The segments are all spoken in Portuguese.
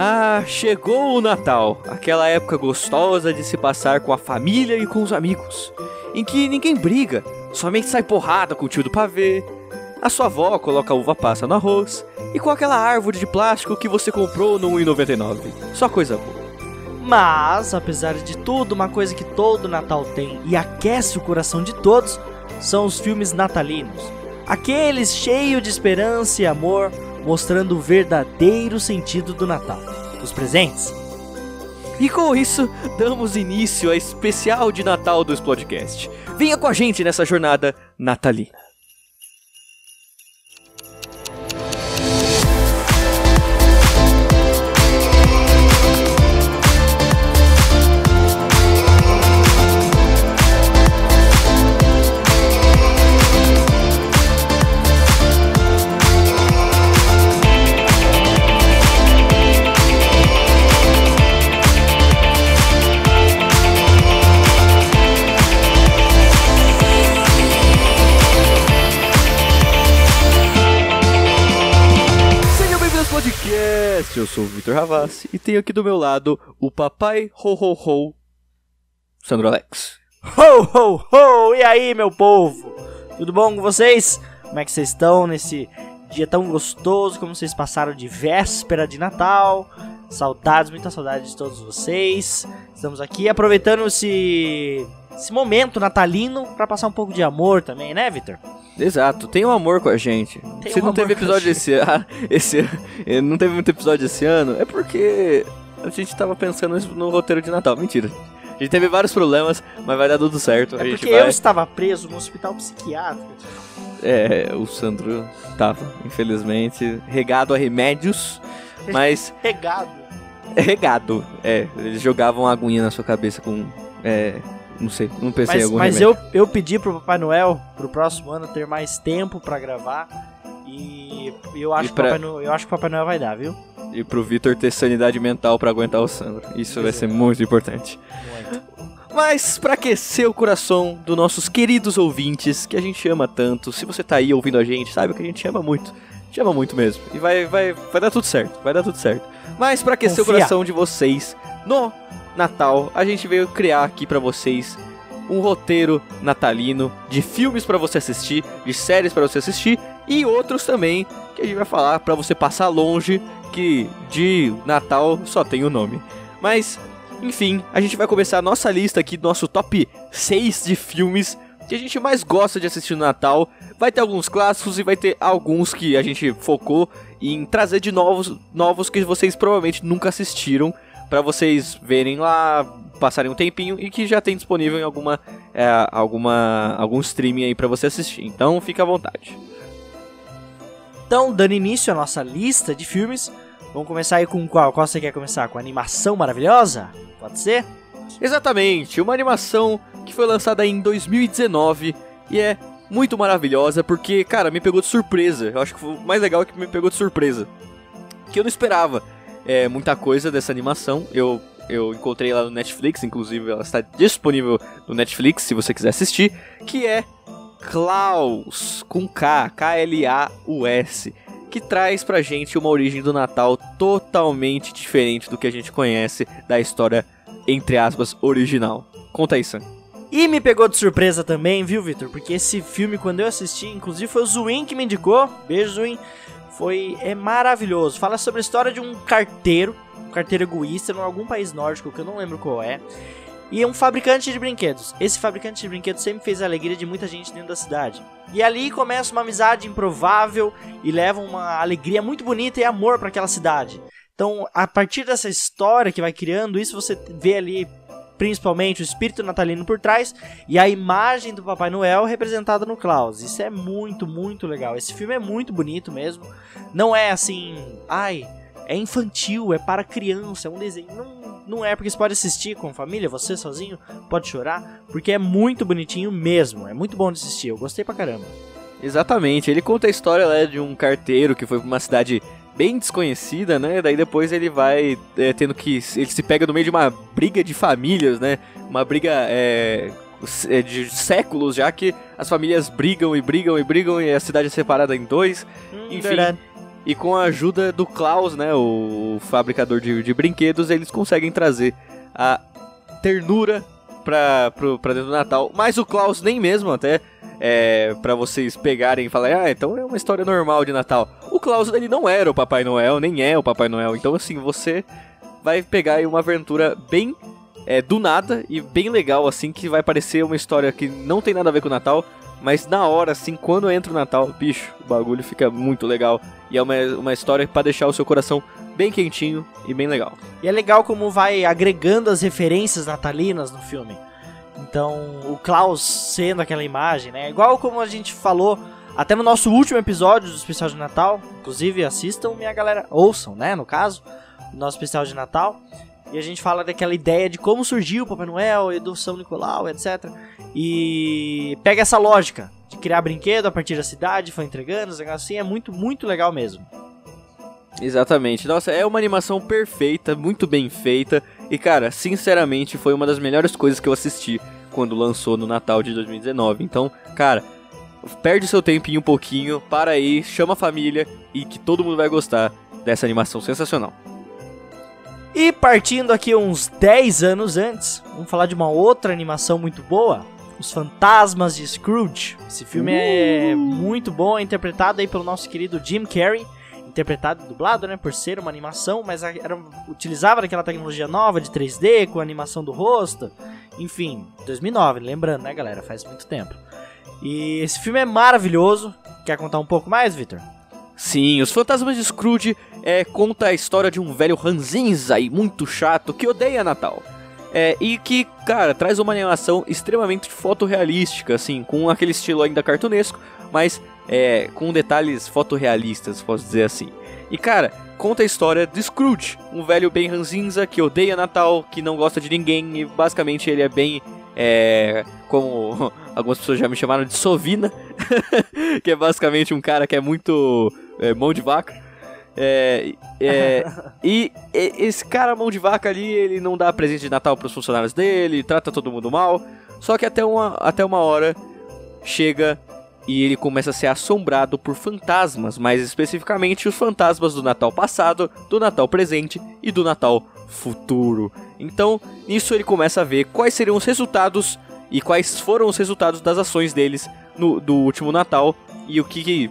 Ah, chegou o Natal, aquela época gostosa de se passar com a família e com os amigos, em que ninguém briga, somente sai porrada com o tio do pavê, a sua avó coloca uva passa no arroz e com aquela árvore de plástico que você comprou no 1,99. Só coisa boa. Mas, apesar de tudo, uma coisa que todo Natal tem e aquece o coração de todos são os filmes natalinos. Aqueles cheios de esperança e amor, mostrando o verdadeiro sentido do Natal. Os presentes. E com isso, damos início ao especial de Natal do Explodecast. Venha com a gente nessa jornada natalina. Podcast. Eu sou o Vitor Ravassi e tenho aqui do meu lado o papai ho ho ho, Sandro Alex. Ho, ho, ho! E aí, meu povo? Tudo bom com vocês? Como é que vocês estão nesse dia tão gostoso? Como vocês passaram de véspera de Natal? Saudades, muita saudade de todos vocês. Estamos aqui aproveitando esse, esse momento natalino para passar um pouco de amor também, né, Vitor? Exato, tem um amor com a gente. Tem Se um não teve episódio esse, ah, esse eh, não teve muito episódio esse ano, é porque a gente tava pensando no roteiro de Natal. Mentira. A gente teve vários problemas, mas vai dar tudo certo. É porque vai... eu estava preso no hospital psiquiátrico. É, o Sandro tava, infelizmente, regado a remédios, mas Regado. é regado. É, eles jogavam aguinha na sua cabeça com. É, não sei, não pensei em Mas, algum mas remédio. eu, eu pedi pro Papai Noel pro próximo ano ter mais tempo pra gravar. E eu acho, E que pra- o Papai Noel, eu acho que o Papai Noel vai dar, viu? E pro Vitor ter sanidade mental pra aguentar o Sandro. Isso vai ser muito importante. Muito. Mas pra aquecer o coração dos nossos queridos ouvintes, que a gente ama tanto, se você tá aí ouvindo a gente, sabe que a gente ama muito. Gente ama muito mesmo. E vai, vai, vai dar tudo certo, vai dar tudo certo. Mas pra aquecer Confia. o coração de vocês no Natal, a gente veio criar aqui pra vocês um roteiro natalino de filmes pra você assistir, de séries pra você assistir e outros também que a gente vai falar pra você passar longe, que de Natal só tem o nome. Mas enfim, a gente vai começar a nossa lista aqui, nosso top 6 de filmes que a gente mais gosta de assistir no Natal. Vai ter alguns clássicos e vai ter alguns que a gente focou em trazer de novos, novos que vocês provavelmente nunca assistiram, pra vocês verem lá, passarem um tempinho e que já tem disponível em alguma, é, alguma algum streaming aí pra você assistir. Então, fica à vontade. Então, dando início à nossa lista de filmes, vamos começar aí com qual? Qual você quer começar? Com animação maravilhosa? Pode ser? Exatamente, uma animação que foi lançada em 2019 e é muito maravilhosa porque, cara, me pegou de surpresa. Eu acho que foi o mais legal é que me pegou de surpresa. Que eu não esperava é, muita coisa dessa animação. Eu, eu encontrei ela no Netflix, inclusive ela está disponível no Netflix se você quiser assistir. Que é Klaus, com K, K-L-A-U-S. Que traz pra gente uma origem do Natal totalmente diferente do que a gente conhece da história entre aspas, original. Conta aí, Sam. E me pegou de surpresa também, viu, Vitor? Porque esse filme, quando eu assisti, inclusive foi o Zuin que me indicou. Beijo, Zuin. Foi é maravilhoso. Fala sobre a história de um carteiro, um carteiro egoísta em algum país nórdico que eu não lembro qual é. E um fabricante de brinquedos. Esse fabricante de brinquedos sempre fez a alegria de muita gente dentro da cidade. E ali começa uma amizade improvável e leva uma alegria muito bonita e amor para aquela cidade. Então, a partir dessa história que vai criando isso, você vê ali principalmente o espírito natalino por trás e a imagem do Papai Noel representada no Klaus. Isso é muito, muito legal. Esse filme é muito bonito mesmo. Não é assim, ai, é infantil, é para criança, é um desenho. Não, não é porque você pode assistir com a família, você sozinho pode chorar, porque é muito bonitinho mesmo. É muito bom de assistir. Eu gostei pra caramba. Exatamente, ele conta a história né, de um carteiro que foi pra uma cidade bem desconhecida, né? Daí depois ele vai é, tendo que. Ele se pega no meio de uma briga de famílias, né? Uma briga é, é, de séculos já que as famílias brigam e brigam e brigam e a cidade é separada em dois. Hum, Enfim, verdade. E com a ajuda do Klaus, né, o fabricador de, de brinquedos, eles conseguem trazer a ternura pra, pro, pra dentro do Natal. Mas o Klaus nem mesmo até é, para vocês pegarem e falarem, ah, então é uma história normal de Natal. O Klaus, ele não era o Papai Noel, nem é o Papai Noel. Então, assim, você vai pegar aí uma aventura bem é, do nada e bem legal, assim, que vai parecer uma história que não tem nada a ver com o Natal, mas na hora, assim, quando entra o Natal, bicho, o bagulho fica muito legal. E é uma, uma história para deixar o seu coração bem quentinho e bem legal. E é legal como vai agregando as referências natalinas no filme. Então, o Klaus sendo aquela imagem, né? Igual como a gente falou até no nosso último episódio do especial de Natal. Inclusive, assistam, minha galera. Ouçam, né? No caso, nosso especial de Natal. E a gente fala daquela ideia de como surgiu o Papai Noel e do São Nicolau, etc. E pega essa lógica de criar brinquedo a partir da cidade, foi entregando, assim, é muito, muito legal mesmo. Exatamente. Nossa, é uma animação perfeita, muito bem feita. E cara, sinceramente, foi uma das melhores coisas que eu assisti quando lançou no Natal de 2019. Então, cara, perde seu tempinho um pouquinho, para aí, chama a família e que todo mundo vai gostar dessa animação sensacional. E partindo aqui uns 10 anos antes, vamos falar de uma outra animação muito boa, Os Fantasmas de Scrooge. Esse filme é uh! é muito bom, é interpretado aí pelo nosso querido Jim Carrey interpretado e dublado, né, por ser uma animação, mas era, utilizava aquela tecnologia nova de 3D com animação do rosto. Enfim, 2009, lembrando, né, galera, faz muito tempo. E esse filme é maravilhoso. Quer contar um pouco mais, Victor? Sim, Os Fantasmas de Scrooge é, conta a história de um velho ranzinza e muito chato que odeia Natal. É, e que, cara, traz uma animação extremamente fotorrealística, assim, com aquele estilo ainda cartunesco, mas é, com detalhes fotorrealistas, posso dizer assim. E cara, conta a história de Scrooge, um velho bem ranzinza que odeia Natal, que não gosta de ninguém e basicamente ele é bem. É, como algumas pessoas já me chamaram de Sovina, que é basicamente um cara que é muito é, mão de vaca. É, é, e, e, esse cara, mão de vaca ali, ele não dá presente de Natal para os funcionários dele, trata todo mundo mal. Só que até uma, até uma hora chega e ele começa a ser assombrado por fantasmas, mais especificamente os fantasmas do Natal passado, do Natal presente e do Natal futuro. Então, nisso ele começa a ver quais seriam os resultados e quais foram os resultados das ações deles no do último Natal e o que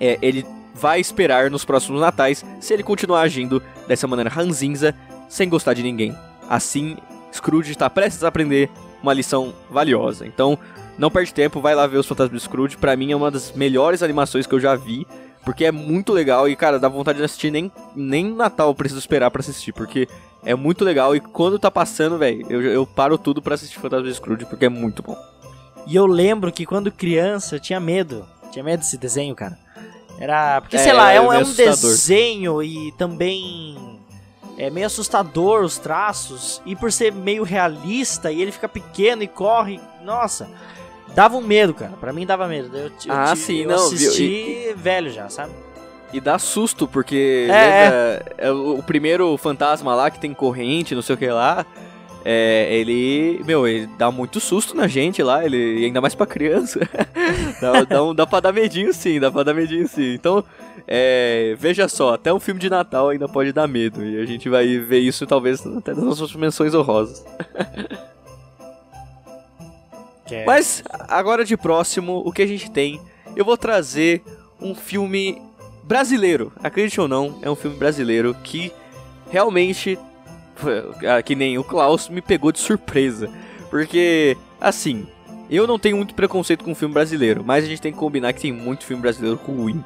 é, ele vai esperar nos próximos natais se ele continuar agindo dessa maneira ranzinza, sem gostar de ninguém. Assim, Scrooge está prestes a aprender uma lição valiosa. Então, não perde tempo, vai lá ver os Fantasmas do Scrooge. Pra mim é uma das melhores animações que eu já vi. Porque é muito legal e, cara, dá vontade de assistir. Nem, nem Natal eu preciso esperar para assistir. Porque é muito legal e quando tá passando, velho, eu, eu paro tudo para assistir Fantasma do Scrooge porque é muito bom. E eu lembro que quando criança eu tinha medo. Tinha medo desse desenho, cara. Era. Porque, é, sei lá, é, é um, é um desenho e também. É meio assustador os traços. E por ser meio realista e ele fica pequeno e corre. Nossa dava um medo, cara. Pra mim dava medo. Eu, eu, ah, eu, sim, eu não. assisti e... velho já, sabe? E dá susto, porque é, lembra, é. o primeiro fantasma lá que tem corrente, não sei o que lá. É, ele, meu, ele dá muito susto na gente lá, ele ainda mais pra criança. dá, dá, um, dá pra dar medinho sim, dá pra dar medinho sim. Então, é, veja só, até um filme de Natal ainda pode dar medo. E a gente vai ver isso talvez até nas nossas menções honrosas. É. Mas agora de próximo, o que a gente tem? Eu vou trazer um filme brasileiro. Acredite ou não, é um filme brasileiro que realmente, que nem o Klaus, me pegou de surpresa. Porque, assim, eu não tenho muito preconceito com filme brasileiro, mas a gente tem que combinar que tem muito filme brasileiro ruim.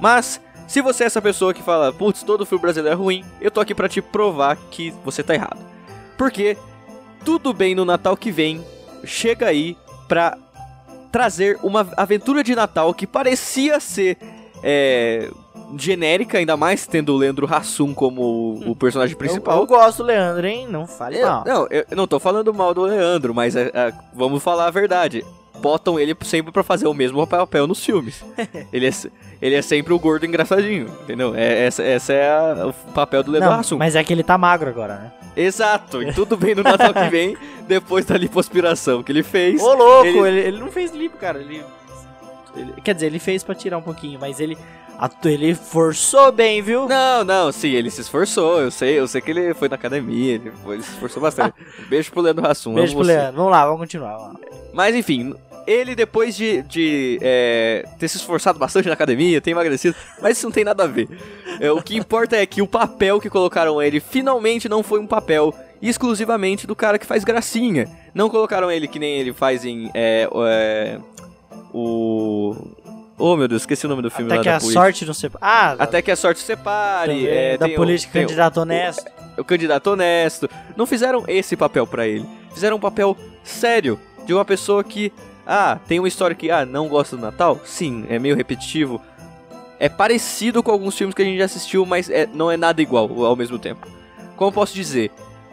Mas, se você é essa pessoa que fala, putz, todo filme brasileiro é ruim, eu tô aqui pra te provar que você tá errado. Porque tudo bem no Natal que vem chega aí para trazer uma aventura de Natal que parecia ser é, genérica, ainda mais tendo o Leandro Hassum como o personagem principal. Eu, eu gosto do Leandro, hein? Não fale é, mal. Não, eu não tô falando mal do Leandro, mas é, é, vamos falar a verdade. Botam ele sempre para fazer o mesmo papel nos filmes. ele, é, ele é sempre o gordo engraçadinho, entendeu? É, essa, essa é a, o papel do Leandro Hassum. Mas é que ele tá magro agora, né? Exato, e tudo bem no Natal que vem, depois da lipoaspiração que ele fez. Ô, louco, ele, ele, ele não fez lipo, cara. Ele, ele, quer dizer, ele fez para tirar um pouquinho, mas ele Ele forçou bem, viu? Não, não, sim, ele se esforçou. Eu sei, eu sei que ele foi na academia, ele, foi- ele se esforçou bastante. Beijo pro Leandro Hassum. Beijo pro você. Leandro. Vamos lá, vamos continuar. Vamos lá. Mas enfim, ele depois de, de é, ter se esforçado bastante na academia, ter emagrecido, mas isso não tem nada a ver. É, o que importa é que o papel que colocaram ele finalmente não foi um papel exclusivamente do cara que faz gracinha. Não colocaram ele que nem ele faz em é, é, o. Oh meu Deus, esqueci o nome do filme Até lá que a política. sorte não separa. Ah, Até que a sorte separe. também, é, da o- política o- candidato honesto. o candidato honesto. Não fizeram esse papel pra ele. Fizeram um papel sério de uma pessoa que, ah, tem uma história que, ah, não gosta do Natal? Sim, é meio repetitivo. É parecido com alguns filmes que a gente já assistiu, mas é- não é nada igual ao mesmo tempo. Como eu posso dizer?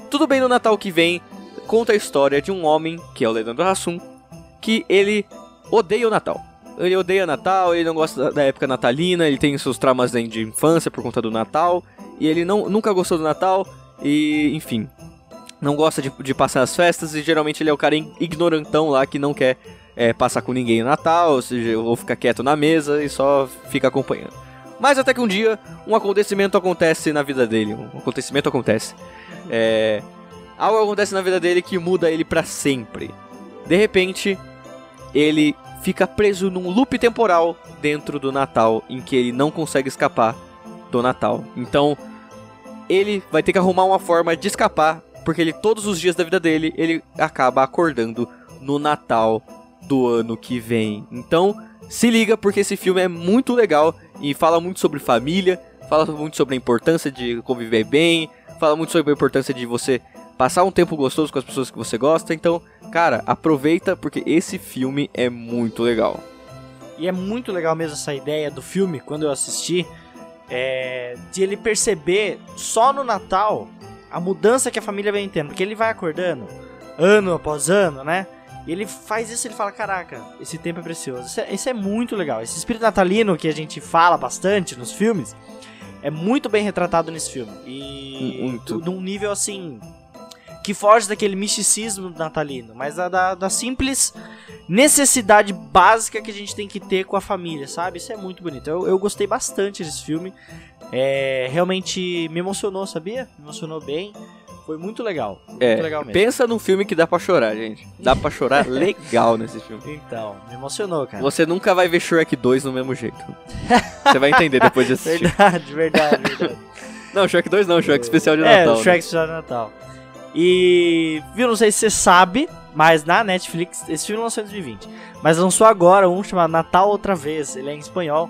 Tudo bem no Natal que vem, conta a história de um homem, que é o Leandro Hassum, que ele odeia o Natal. Ele odeia Natal, ele não gosta da- época natalina, ele tem seus traumas de infância por conta do Natal, e ele não, nunca gostou do Natal, e enfim, não gosta de, de passar as festas, e geralmente ele é o cara ig- ignorantão lá que não quer é, passar com ninguém no Natal, ou seja, ou fica quieto na mesa e só fica acompanhando. Mas até que um dia um acontecimento acontece na vida dele, um acontecimento acontece. É, algo acontece na vida dele que muda ele pra sempre. De repente, ele fica preso num loop temporal dentro do Natal, em que ele não consegue escapar do Natal. Então, ele vai ter que arrumar uma forma de escapar, porque ele todos os dias da vida dele, ele acaba acordando no Natal do ano que vem. Então, se liga porque esse filme é muito legal e fala muito sobre família, fala muito sobre a importância de conviver bem, fala muito sobre a importância de você passar um tempo gostoso com as pessoas que você gosta. Então, cara, aproveita porque esse filme é muito legal. E é muito legal mesmo essa ideia do filme, quando eu assisti, é, de ele perceber só no Natal a mudança que a família vem tendo. Porque ele vai acordando ano após ano, né? E ele faz isso ele fala: Caraca, esse tempo é precioso. Isso é, isso é muito legal. Esse espírito natalino que a gente fala bastante nos filmes é muito bem retratado nesse filme. E Muito. num nível assim. Que foge daquele misticismo natalino, mas da, da, da simples necessidade básica que a gente tem que ter com a família, sabe? Isso é muito bonito. Eu, eu gostei bastante desse filme. É, realmente me emocionou, sabia? Me emocionou bem. Foi muito legal. Foi É, muito legal mesmo. pensa num filme que dá pra chorar, gente. Dá pra chorar legal nesse filme. Então, me emocionou, cara. Você nunca vai ver Shrek 2 no mesmo jeito. Você vai entender depois de assistir. Verdade, verdade, verdade. Não, Shrek 2 não, Shrek especial de é, Natal. o né? Shrek Especial de Natal. E, viu, não sei se você sabe, mas na Netflix, esse filme lançou em 2020. Mas lançou agora um chamado Natal Outra Vez, ele é em espanhol.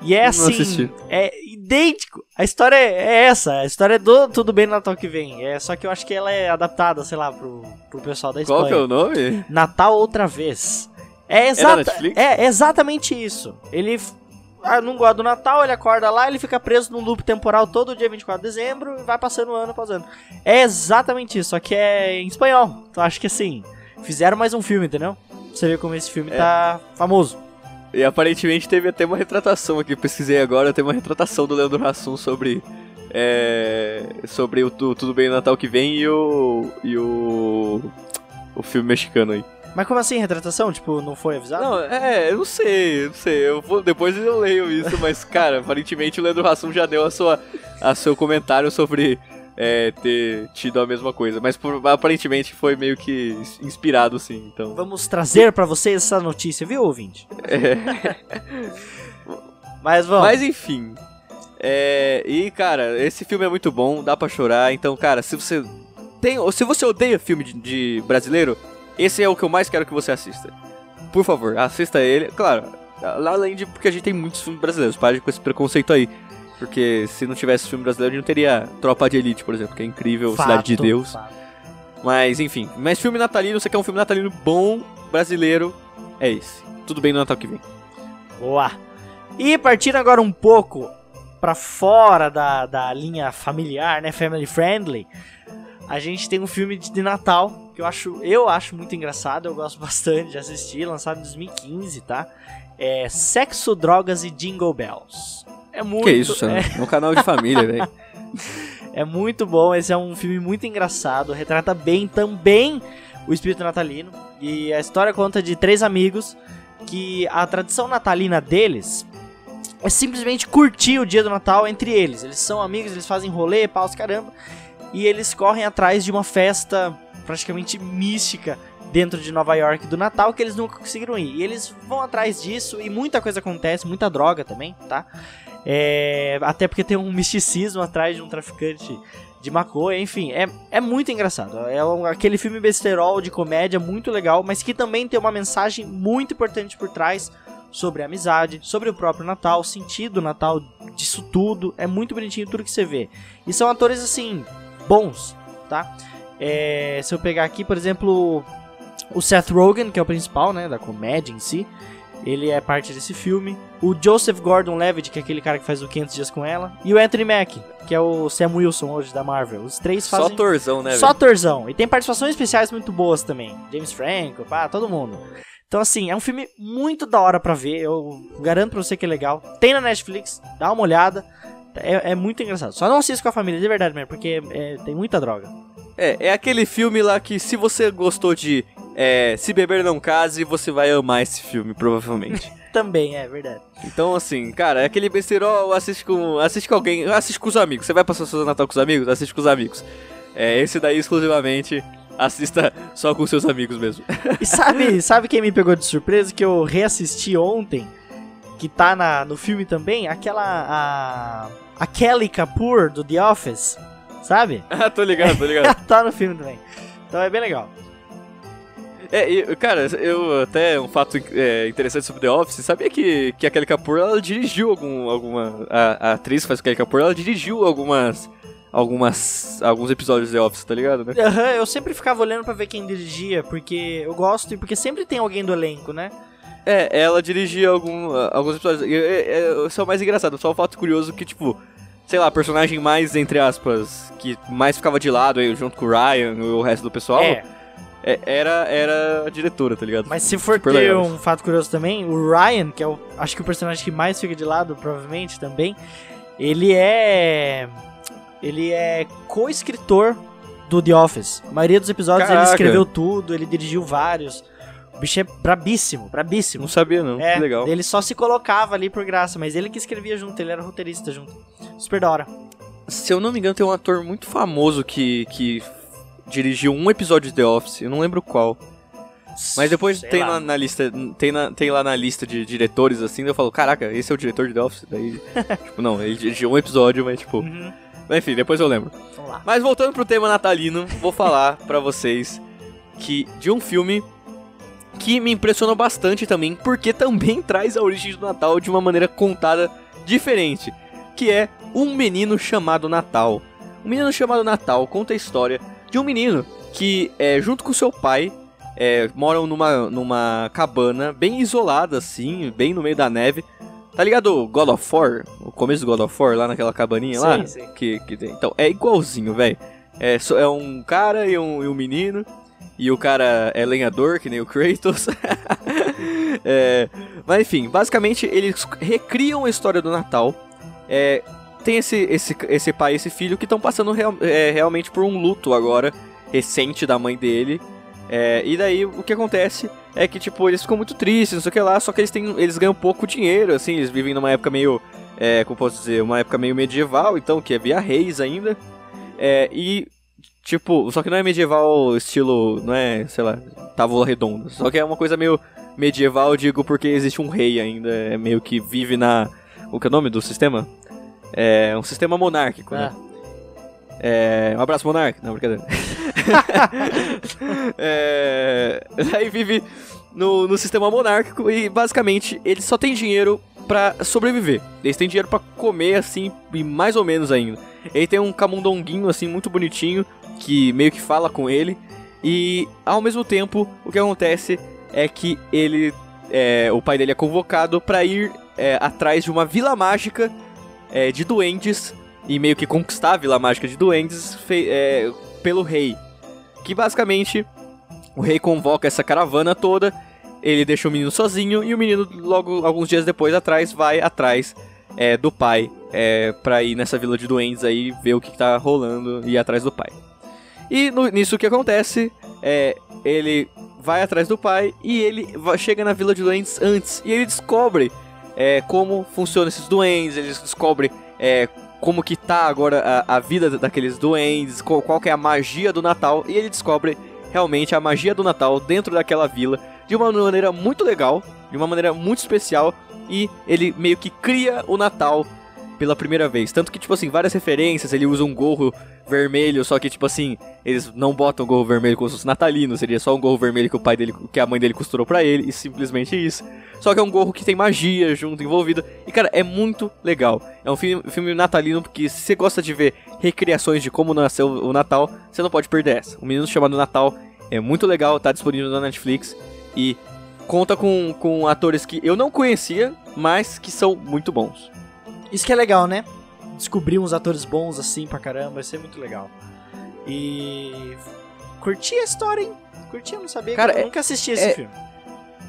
E é Não assim, assisti. é idêntico. A história é essa, a história é do Tudo Bem no Natal que vem. É, só que eu acho que ela é adaptada, sei lá, pro, pro pessoal da Espanha. Qual que é o nome? Natal outra vez. É, na exata, Netflix? é exatamente isso. Ele ah, não gosta do Natal, ele acorda lá, ele fica preso num loop temporal todo dia 24 de dezembro e vai passando ano após ano. É exatamente isso, só que é em espanhol. Então acho que assim, fizeram mais um filme, entendeu? Pra Você vê como esse filme É. tá famoso. E aparentemente teve até uma retratação aqui, pesquisei agora, tem uma retratação do Leandro Hassum sobre. É, sobre o, tu- Tudo Bem Natal que vem e o. e o. o filme mexicano aí. Mas como assim, retratação? Tipo, não foi avisado? Não, é, eu não sei, eu não sei. Eu vou, depois eu leio isso, mas, cara, aparentemente o Leandro Hassum já deu a sua, a seu comentário sobre é, ter tido a mesma coisa. Mas por- aparentemente foi meio que inspirado, sim. Então. Vamos trazer pra vocês essa notícia, viu, ouvinte? Mas vamos. Mas enfim. É, e cara, esse filme é muito bom, dá pra chorar. Então, cara, se você tem, se você odeia filme de, de brasileiro, esse é o que eu mais quero que você assista. Por favor, assista ele. Claro, lá além de porque a gente tem muitos filmes brasileiros, pare com esse preconceito aí. Porque se não tivesse filme brasileiro, a gente não teria Tropa de Elite, por exemplo, que é incrível, Cidade de Fato, Deus. fato. Mas enfim, mas filme natalino, você quer um filme natalino bom, brasileiro, é esse. Tudo bem no Natal que vem. Boa. E partindo agora um pouco pra fora da, da linha familiar, né, family friendly, a gente tem um filme de, de Natal que eu acho, eu acho muito engraçado, eu gosto bastante de assistir, lançado em 2015, tá? É Sexo, Drogas e Jingle Bells. É muito, que isso, Sam? é, É um canal de família, velho. é muito bom, esse é um filme muito engraçado, retrata bem também o espírito natalino. E a história conta de três amigos que a tradição natalina deles é simplesmente curtir o dia do Natal entre eles. Eles são amigos, eles fazem rolê, paus, caramba. E eles correm atrás de uma festa praticamente mística dentro de Nova York do Natal que eles nunca conseguiram ir. E eles vão atrás disso e muita coisa acontece, muita droga também, tá? É, até porque tem um misticismo atrás de um traficante de maconha, enfim, é, é muito engraçado. É um, aquele filme besterol de comédia muito legal, mas que também tem uma mensagem muito importante por trás sobre a amizade, sobre o próprio Natal, o sentido do Natal, disso tudo. É muito bonitinho tudo que você vê. E são atores, assim, bons, tá? É, se eu pegar aqui, por exemplo, o Seth Rogen, que é o principal, né, da comédia em si. Ele é parte desse filme. O Joseph Gordon-Levitt, que é aquele cara que faz o 500 Dias com Ela. E o Anthony Mack, que é o Sam Wilson hoje da Marvel. Os três fazem... Só torzão, né? Só velho? torzão. E tem participações especiais muito boas também. James Franco, pá, todo mundo. Então, assim, é um filme muito da hora pra ver. Eu garanto pra você que é legal. Tem na Netflix, dá uma olhada. É, é muito engraçado. Só não assista com a família, de verdade mesmo, porque é, tem muita droga. É, é aquele filme lá que se você gostou de é, Se Beber Não Case, você vai amar esse filme, provavelmente. Também, é verdade. Então, assim, cara, é aquele besterol, assiste com, assiste com alguém, assiste com os amigos. Você vai passar o seu Natal com os amigos? Assiste com os amigos. É, esse daí exclusivamente assista só com seus amigos mesmo. E sabe, sabe quem me pegou de surpresa que eu reassisti ontem? Que tá na, no filme também? Aquela. A, a Kelly Kapoor do The Office, sabe? Ah, tô ligado, tô ligado. tá no filme também. Então é bem legal. É, e, cara, eu até um fato é, interessante sobre The Office, sabia que, que a Kelly Kapoor, ela dirigiu algum, alguma... A, a atriz que faz Kelly Kapoor, ela dirigiu algumas... Algumas, alguns episódios de The Office, tá ligado, né? Uhum, eu sempre ficava olhando para ver quem dirigia, porque eu gosto e porque sempre tem alguém do elenco, né? É, ela dirigia algum, alguns episódios. É, é o mais engraçado, só um fato curioso que, tipo, sei lá, personagem mais, entre aspas, que mais ficava de lado aí, junto com o Ryan e o resto do pessoal. É é, era, era a diretora, tá ligado? Mas se for Super ter legal. um fato curioso também, o Ryan, que é o, acho que o personagem que mais fica de lado, provavelmente também, ele é. Ele é co-escritor do The Office. A maioria dos episódios Caraca. ele escreveu tudo, ele dirigiu vários. O bicho é brabíssimo, brabíssimo. Não sabia, não. É, que legal. Ele só se colocava ali por graça, mas ele que escrevia junto, ele era roteirista junto. Super da hora. Se eu não me engano, tem um ator muito famoso que, que dirigiu um episódio de The Office, eu não lembro qual. Mas depois tem lá. na lista, tem, na, tem lá na lista de diretores assim, eu falo, caraca, esse é o diretor de The Office? Daí, tipo, não, ele dirigiu um episódio, mas tipo. Uhum. Enfim, depois eu lembro. Mas voltando pro tema natalino, vou falar para vocês que de um filme que me impressionou bastante também, porque também traz a origem do Natal de uma maneira contada diferente, que é Um Menino Chamado Natal. Um Menino Chamado Natal conta a história de um menino que, é, junto com seu pai, é, moram numa, numa cabana bem isolada, assim, bem no meio da neve. Tá ligado God of War? O começo do God of War, lá naquela cabaninha sim, lá? Sim. Que, que. Então, é igualzinho, velho. É, é um cara e um, e um menino. E o cara é lenhador, que nem o Kratos. é, mas enfim, basicamente eles recriam a história do Natal. É, tem esse, esse, esse pai e esse filho que estão passando real, é, realmente por um luto agora, recente da mãe dele. É, e daí o que acontece é que, tipo, eles ficam muito tristes, não sei o que lá, só que eles, têm, eles ganham pouco dinheiro, assim, eles vivem numa época meio. É, como posso dizer, uma época meio medieval, então, que é via reis ainda. É, e, tipo, só que não é medieval estilo, não é, sei lá, tábua redonda. Só que é uma coisa meio medieval, digo, porque existe um rei ainda, é meio que vive na. O que é o nome do sistema? É um sistema monárquico, né? É, um abraço, monarca. Não, brincadeira. é, aí vive no, no sistema monárquico e basicamente eles só têm dinheiro para sobreviver. Eles têm dinheiro para comer assim e mais ou menos ainda. Ele tem um camundonguinho assim muito bonitinho que meio que fala com ele e ao mesmo tempo o que acontece é que ele é, o pai dele é convocado para ir é, atrás de uma vila mágica é, de duendes e meio que conquistar a Vila Mágica de Duendes é, pelo rei. Que basicamente o rei convoca essa caravana toda, ele deixa o menino sozinho e o menino, logo alguns dias depois atrás, vai atrás é, do pai é, pra ir nessa Vila de Duendes aí ver o que, que tá rolando e ir atrás do pai. E no, nisso que acontece, é, ele vai atrás do pai e ele chega na Vila de Duendes antes. E ele descobre é, como funcionam esses duendes, eles descobrem é, como que tá agora a, a vida daqueles duendes, qual, qual que é a magia do Natal, e ele descobre realmente a magia do Natal dentro daquela vila de uma maneira muito legal, de uma maneira muito especial, e ele meio que cria o Natal pela primeira vez. Tanto que, tipo assim, várias referências, ele usa um gorro vermelho, só que, tipo assim, eles não botam gorro vermelho como se fosse natalino, seria só um gorro vermelho que o pai dele, que a mãe dele costurou pra ele, e simplesmente isso. Só que é um gorro que tem magia junto, envolvido. E, cara, é muito legal. É um filme, filme natalino, porque se você gosta de ver recriações de como nasceu o Natal, você não pode perder essa. Um Menino Chamado Natal é muito legal, tá disponível na Netflix. E conta com, com atores que eu não conhecia, mas que são muito bons. Isso que é legal, né? Descobrir uns atores bons assim pra caramba, isso é muito legal. E. Curti a história, hein? Curti, eu não sabia. Cara, eu é- nunca assisti esse é- filme.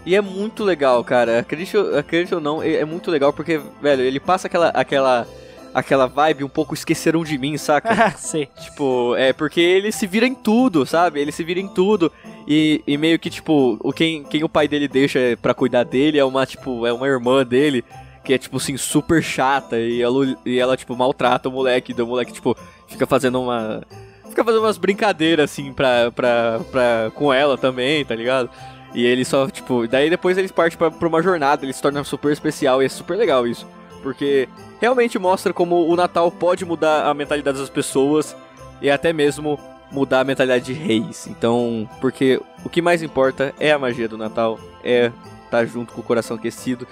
E é muito legal, cara. Acredite, acredite ou não, é, muito legal porque, velho, ele passa aquela, aquela, aquela vibe um pouco esqueceram de mim, saca? Sei. tipo, é porque ele se vira em tudo, sabe? Ele se vira em tudo. E, e meio que, tipo, o quem, quem o pai dele deixa pra cuidar dele é uma, tipo, é uma irmã dele. Que é, tipo assim, super chata. E ela, e ela tipo, maltrata o moleque. E o moleque, tipo, fica fazendo uma. Fica fazendo umas brincadeiras, assim, pra, pra, pra, com ela também, tá ligado? E ele só, tipo, daí depois eles partem pra, pra uma jornada, ele se torna super especial e é super legal isso. Porque realmente mostra como o Natal pode mudar a mentalidade das pessoas e até mesmo mudar a mentalidade de reis. Então, porque o que mais importa é a magia do Natal, é estar junto com o coração aquecido,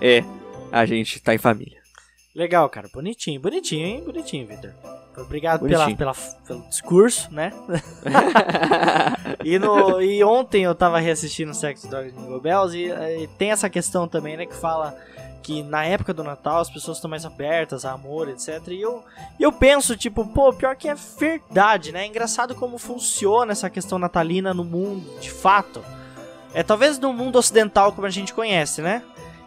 é a gente estar em família. Legal, cara. Bonitinho, bonitinho, hein? Bonitinho, Victor. Obrigado pela, Bonitinho. pela, pelo discurso, né? E, no, e ontem eu tava reassistindo Sex, Dogs and Bells e, eh, tem essa questão também, né, que fala que na época do Natal as pessoas estão mais abertas a amor, etc. E eu, e eu penso, tipo, pô, pior que é verdade, né? É engraçado como funciona essa questão natalina no mundo, de fato. É talvez no mundo ocidental como a gente conhece, né?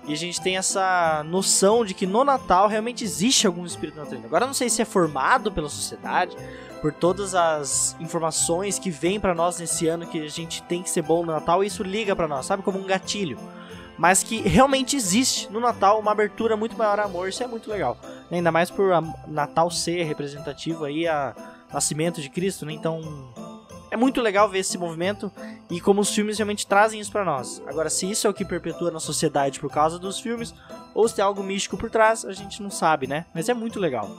E a gente tem essa noção de que no Natal realmente existe algum espírito natalino. Agora não sei se é formado pela sociedade, por todas as informações que vêm pra nós nesse ano que a gente tem que ser bom no Natal, e isso liga pra nós, sabe? Como um gatilho. Mas que realmente existe no Natal uma abertura muito maior a amor, isso é muito legal. Ainda mais por Natal ser representativo aí a nascimento de Cristo, né? Então é muito legal ver esse movimento e como os filmes realmente trazem isso pra nós. Agora, se isso é o que perpetua na sociedade por causa dos filmes, ou se tem algo místico por trás, a gente não sabe, né? Mas é muito legal.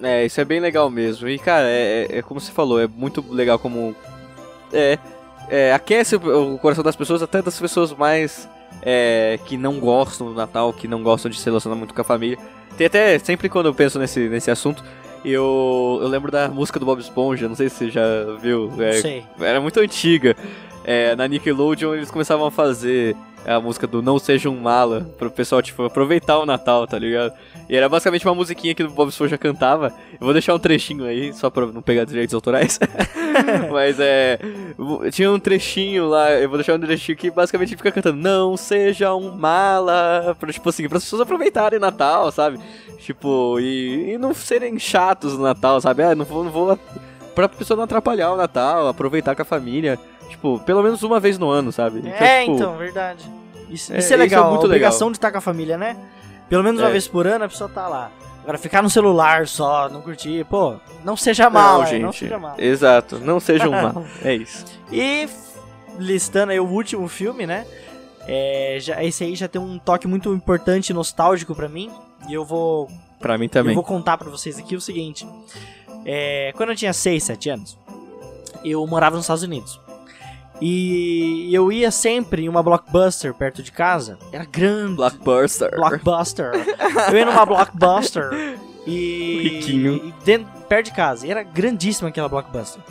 É, isso é bem legal mesmo. E, cara, é, é- é como você falou, é muito legal como. É. é, aquece o, o coração das pessoas, até das pessoas mais. é, que não gostam do Natal, que não gostam de se relacionar muito com a família. Tem até. Sempre quando eu penso nesse, nesse assunto, eu, eu lembro da música do Bob Esponja, não sei se você já viu. É, sei. era muito antiga. É, na Nickelodeon eles começavam a fazer a música do Não Seja um Mala, pro pessoal, tipo, aproveitar o Natal, tá ligado? E era basicamente uma musiquinha que o Bob Esponja cantava. Eu vou deixar um trechinho aí, só pra não pegar direitos autorais. Mas é. Tinha um trechinho lá, eu vou deixar um trechinho que basicamente fica cantando Não seja um mala. Pra, tipo assim, para as pessoas aproveitarem Natal, sabe? Tipo, e, e não serem chatos no Natal, sabe? Ah, não vou, não vou. Pra pessoa não atrapalhar o Natal, aproveitar com a família. Tipo, pelo menos uma vez no ano, sabe? é, tipo, então, verdade. Isso, é, isso é isso legal, é muito a obrigação de estar com a família, né? Pelo menos uma É. vez por ano a pessoa tá lá. Agora, ficar no celular só, não curtir, pô, não seja mal, Não, gente. não seja mal. Exato, não seja um mal. É isso. E listando aí o último filme, né? É, já, esse aí já tem um toque muito importante e nostálgico pra mim. E eu vou Pra mim também. Eu vou contar pra vocês aqui o seguinte. É, quando eu tinha 6, 7 anos, eu morava nos Estados Unidos. E eu ia sempre em uma blockbuster perto de casa. Era grande. Blockbuster. Blockbuster. eu ia numa blockbuster e, Riquinho. e dentro, perto de casa. E era grandíssima aquela blockbuster.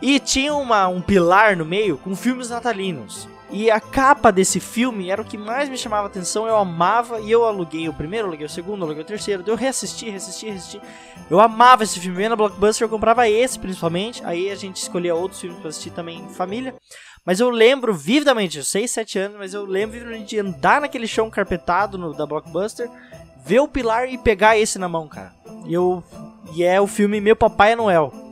E tinha uma, um pilar no meio com filmes natalinos. E a capa desse filme era o que mais me chamava atenção. Eu amava e eu aluguei o primeiro, aluguei o segundo, aluguei o terceiro. daí Eu reassisti, reassisti, reassisti. Eu amava esse filme. Eu ia na Blockbuster, eu comprava esse principalmente. Aí a gente escolhia outros filmes pra assistir também em família. Mas eu lembro vividamente, eu 6, 7 anos, mas eu lembro vividamente de andar naquele chão carpetado no, da Blockbuster, ver o pilar e pegar esse na mão, cara. E, eu, e é o filme Meu Papai é Noel.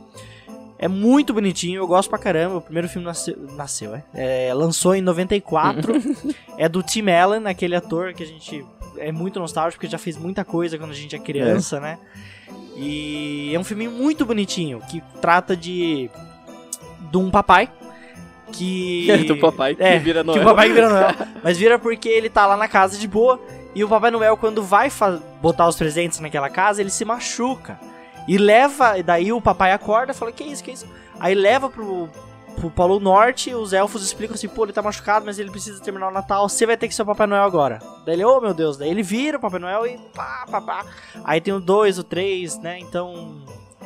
É muito bonitinho, eu gosto pra caramba. O primeiro filme nasceu, nasceu é? É, lançou em 94. é do Tim Allen, aquele ator que a gente é muito nostálgico porque já fez muita coisa quando a gente é criança, é. né? E é um filme muito bonitinho que trata de de um papai que é, do papai que é, vira Noel. Que o papai que vira Noel. Mas vira porque ele tá lá na casa de boa e o Papai Noel quando vai botar os presentes naquela casa, ele se machuca. E leva, daí o papai acorda e fala: "Que isso? Que isso?" Aí leva pro pro Polo Norte, os elfos explicam assim, pô, ele tá machucado, mas ele precisa terminar o Natal, você vai ter que ser o Papai Noel agora. Daí ele, oh meu Deus, daí ele vira o Papai Noel e pá, pá, pá. Aí tem o 2, o 3, né? Então,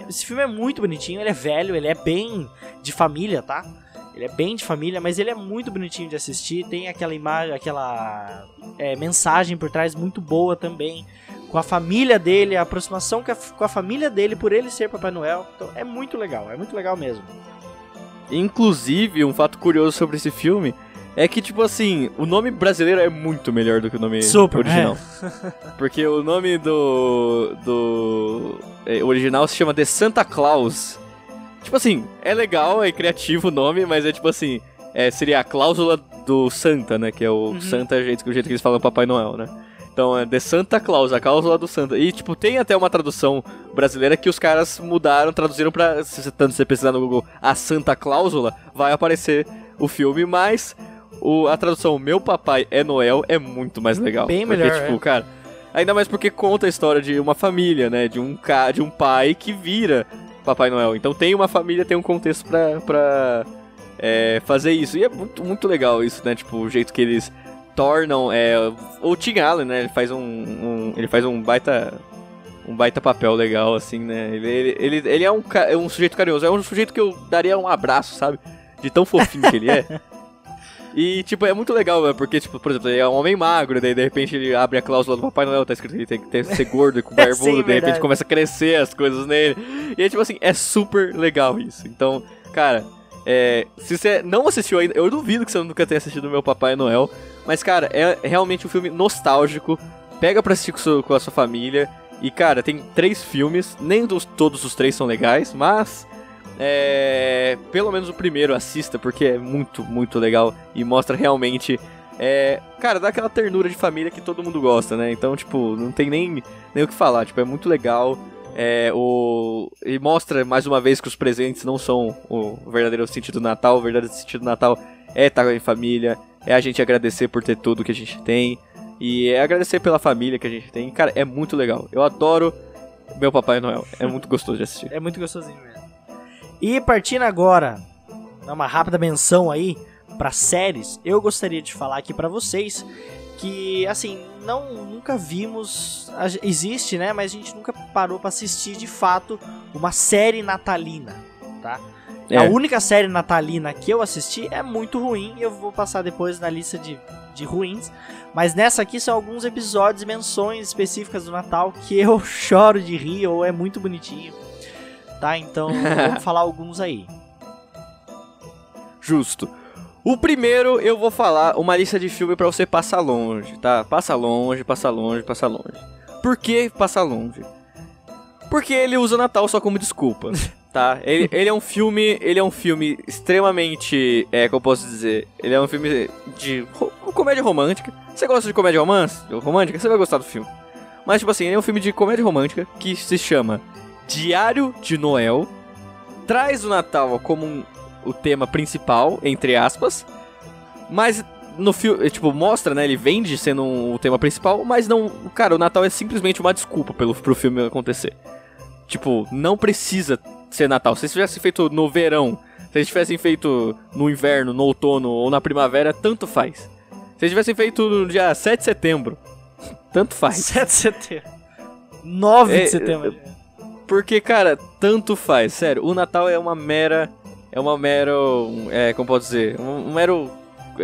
esse filme é muito bonitinho, ele é velho, ele é bem de família, tá? Ele é bem de família, mas ele é muito bonitinho de assistir. Tem aquela imagem, aquela é, mensagem por trás muito boa também. Com a família dele, a aproximação com a família dele por ele ser Papai Noel. Então é muito legal, é muito legal mesmo. Inclusive, um fato curioso sobre esse filme é que, tipo assim, o nome brasileiro é muito melhor do que o nome Super, original. É. Porque o nome do. do. É, original se chama The Santa Claus. Tipo assim, é legal, é criativo o nome, mas é tipo assim. É, seria a cláusula do Santa, né? Que é o uhum. Santa, o jeito, o jeito que eles falam Papai Noel, né? Então é The Santa Claus, a cláusula do Santa. E, tipo, tem até uma tradução brasileira que os caras mudaram, traduziram pra. Se você precisar no Google a Santa Cláusula, vai aparecer o filme, mas o, a tradução Meu Papai é Noel é muito mais legal. Bem porque, melhor. Tipo, é. cara. Ainda mais porque conta a história de uma família, né? De um, ca... de um pai que vira Papai Noel. Então tem uma família, tem um contexto pra, pra é, fazer isso. E é muito, muito legal isso, né? Tipo, o jeito que eles tornam. É, o Tim Allen, né? Ele faz um, um, ele faz um baita um baita papel legal, assim, né? Ele, ele, ele, ele é um, é um sujeito carinhoso, é um sujeito que eu daria um abraço, sabe? De tão fofinho que ele é. E, tipo, é muito legal, né? Porque, tipo, por exemplo, ele é um homem magro, daí de repente ele abre a cláusula do Papai Noel, tá escrito que ele tem que ser gordo e com barbudo, Sim, de repente começa a crescer as coisas nele. E é tipo assim, é super legal isso. Então, cara, é, se você não assistiu ainda, eu duvido que você nunca tenha assistido o Meu Papai Noel. Mas, cara, é realmente um filme nostálgico. Pega pra assistir com, a sua família. E, cara, tem três filmes. Nem dos, todos os três são legais, mas. É, pelo menos o primeiro assista, porque é muito, muito legal. E mostra realmente. É, cara, dá aquela ternura de família que todo mundo gosta, né? Então, tipo, não tem nem, nem o que falar. Tipo, é muito legal. É, o... E mostra mais uma vez que os presentes não são o verdadeiro sentido do Natal. O verdadeiro sentido do Natal é estar em família, é a gente agradecer por ter tudo que a gente tem. E é agradecer pela família que a gente tem. Cara, é muito legal. Eu adoro meu Papai Noel. É muito gostoso de assistir. É muito gostosinho mesmo. E partindo agora, uma rápida menção aí para séries, eu gostaria de falar aqui para vocês que assim, não nunca vimos, existe, né, mas a gente nunca parou para assistir de fato uma série natalina, tá? É. A única série natalina que eu assisti é muito ruim. Eu vou passar depois na lista de, de ruins. Mas nessa aqui são alguns episódios e menções específicas do Natal que eu choro de rir ou é muito bonitinho. Tá? Então vamos falar alguns aí. Justo. O primeiro eu vou falar uma lista de filme para você passar longe, tá? Passa longe, passa longe, passa longe. Por que passar longe? Porque ele usa Natal só como desculpa. tá? Ele, ele é um filme, ele é um filme extremamente, é, como eu posso dizer, ele é um filme de ro comédia romântica. Você gosta de comédia romance, romântica, você vai gostar do filme. Mas tipo assim, ele é um filme de comédia romântica que se chama Diário de Noel. Traz o Natal como um, o tema principal, entre aspas. Mas no filme, tipo, mostra, né? Ele vende sendo um, o tema principal, mas não. Cara, o Natal é simplesmente uma desculpa pelo, pro filme acontecer. Tipo, não precisa ser Natal. Se eles tivessem feito no verão, se eles tivessem feito no inverno, no outono ou na primavera, tanto faz. Se eles tivessem feito no dia 7 de setembro, tanto faz. 7 de setembro. 9 é, de setembro. Porque, cara, tanto faz. Sério, o Natal é uma mera. É uma mero. É, como posso dizer? Um, um mero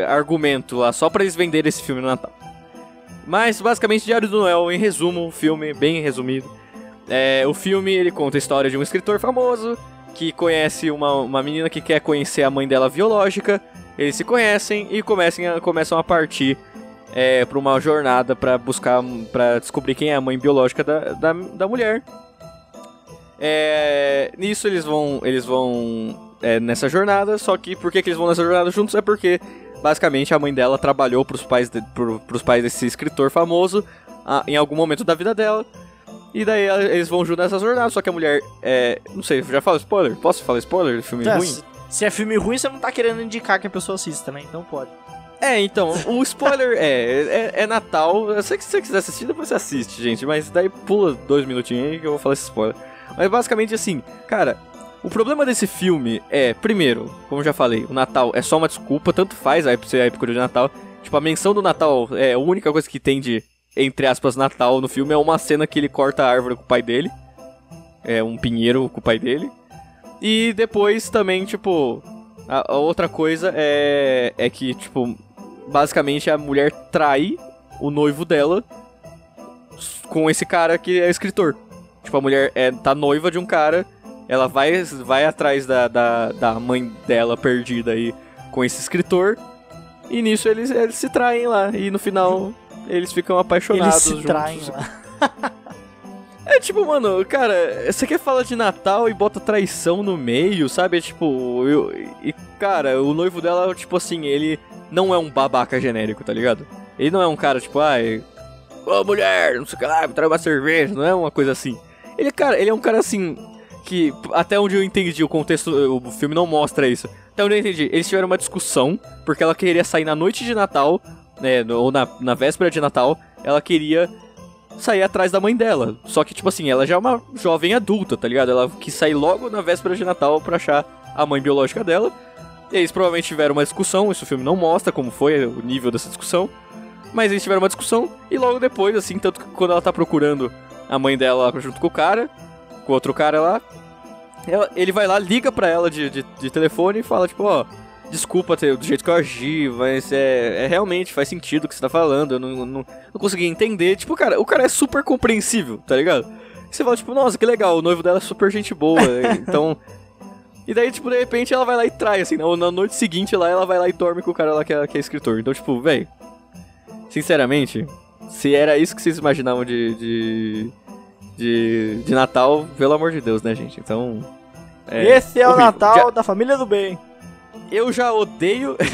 argumento lá, só pra eles venderem esse filme no Natal. Mas, basicamente, Diário do Noel, em resumo, um filme bem resumido é, o filme ele conta a história de um escritor famoso que conhece uma, uma menina que quer conhecer a mãe dela biológica. Eles se conhecem e começam a, começam a partir é, para uma jornada para buscar, para descobrir quem é a mãe biológica da, da, da mulher. É, nisso eles vão, eles vão é, nessa jornada, só que por que, que eles vão nessa jornada juntos? É porque basicamente a mãe dela trabalhou para os pais, de, pais desse escritor famoso a- em algum momento da vida dela. E daí eles vão junto nessa jornada, só que a mulher é. Não sei, já falo spoiler? Posso falar spoiler filme Tá, ruim? se, se é filme ruim, você não tá querendo indicar que a pessoa assista, né? Então pode. É, então, o spoiler é, é, é Natal. Eu sei que se você quiser assistir, depois você assiste, gente. Mas daí pula dois minutinhos aí que eu vou falar esse spoiler. Mas basicamente assim, cara, o problema desse filme é, primeiro, como já falei, o Natal é só uma desculpa, tanto faz a época, ser a época de Natal. Tipo, a menção do Natal é a única coisa que tem de, entre aspas, Natal no filme é uma cena que ele corta a árvore com o pai dele. É um pinheiro com o pai dele. E depois também, tipo, a, a outra coisa é, é que, tipo, basicamente a mulher trai o noivo dela com esse cara que é escritor. Tipo, a mulher é, tá noiva de um cara, ela vai, vai atrás da, da, da mãe dela perdida aí com esse escritor, e nisso eles, eles se traem lá, e no final eles ficam Eles apaixonados se juntos. traem lá. É tipo, mano, cara, você quer falar de Natal e bota traição no meio, sabe? É tipo, eu, e cara, o noivo dela, tipo assim, ele não é um babaca genérico, tá ligado? Ele não é um cara tipo, ai, ô mulher, não sei o que lá, me traz uma cerveja, não é uma coisa assim. Ele, cara, ele é um cara assim, que até onde eu entendi o contexto, o filme não mostra isso. Até onde eu entendi, eles tiveram uma discussão, porque ela queria sair na noite de Natal, né, ou na, na véspera de Natal, ela queria sair atrás da mãe dela. Só que, tipo assim, ela já é uma jovem adulta, tá ligado? Ela quis sair logo na véspera de Natal pra achar a mãe biológica dela. E eles provavelmente tiveram uma discussão, isso o filme não mostra como foi o nível dessa discussão. Mas eles tiveram uma discussão e logo depois, assim, tanto que quando ela tá procurando a mãe dela junto com o cara, com outro cara lá, ela- ele vai lá, liga pra ela de, de, de telefone e fala, tipo, ó, desculpa ter, do jeito que eu agi, mas é, é realmente faz sentido o que você tá falando, eu não, não, não consegui entender. Tipo, cara, o cara é super compreensível, tá ligado? E você fala, tipo, nossa, que legal, o noivo dela é super gente boa, então... E daí, tipo, de repente ela vai lá e trai, assim, na, na noite seguinte lá, ela vai lá e dorme com o cara lá que é, que é escritor. Então, tipo, velho, sinceramente, se era isso que vocês imaginavam de, de, de, de Natal, pelo amor de Deus, né, gente? Então... Esse é o horrível. Natal Já- da família do bem. Eu já odeio.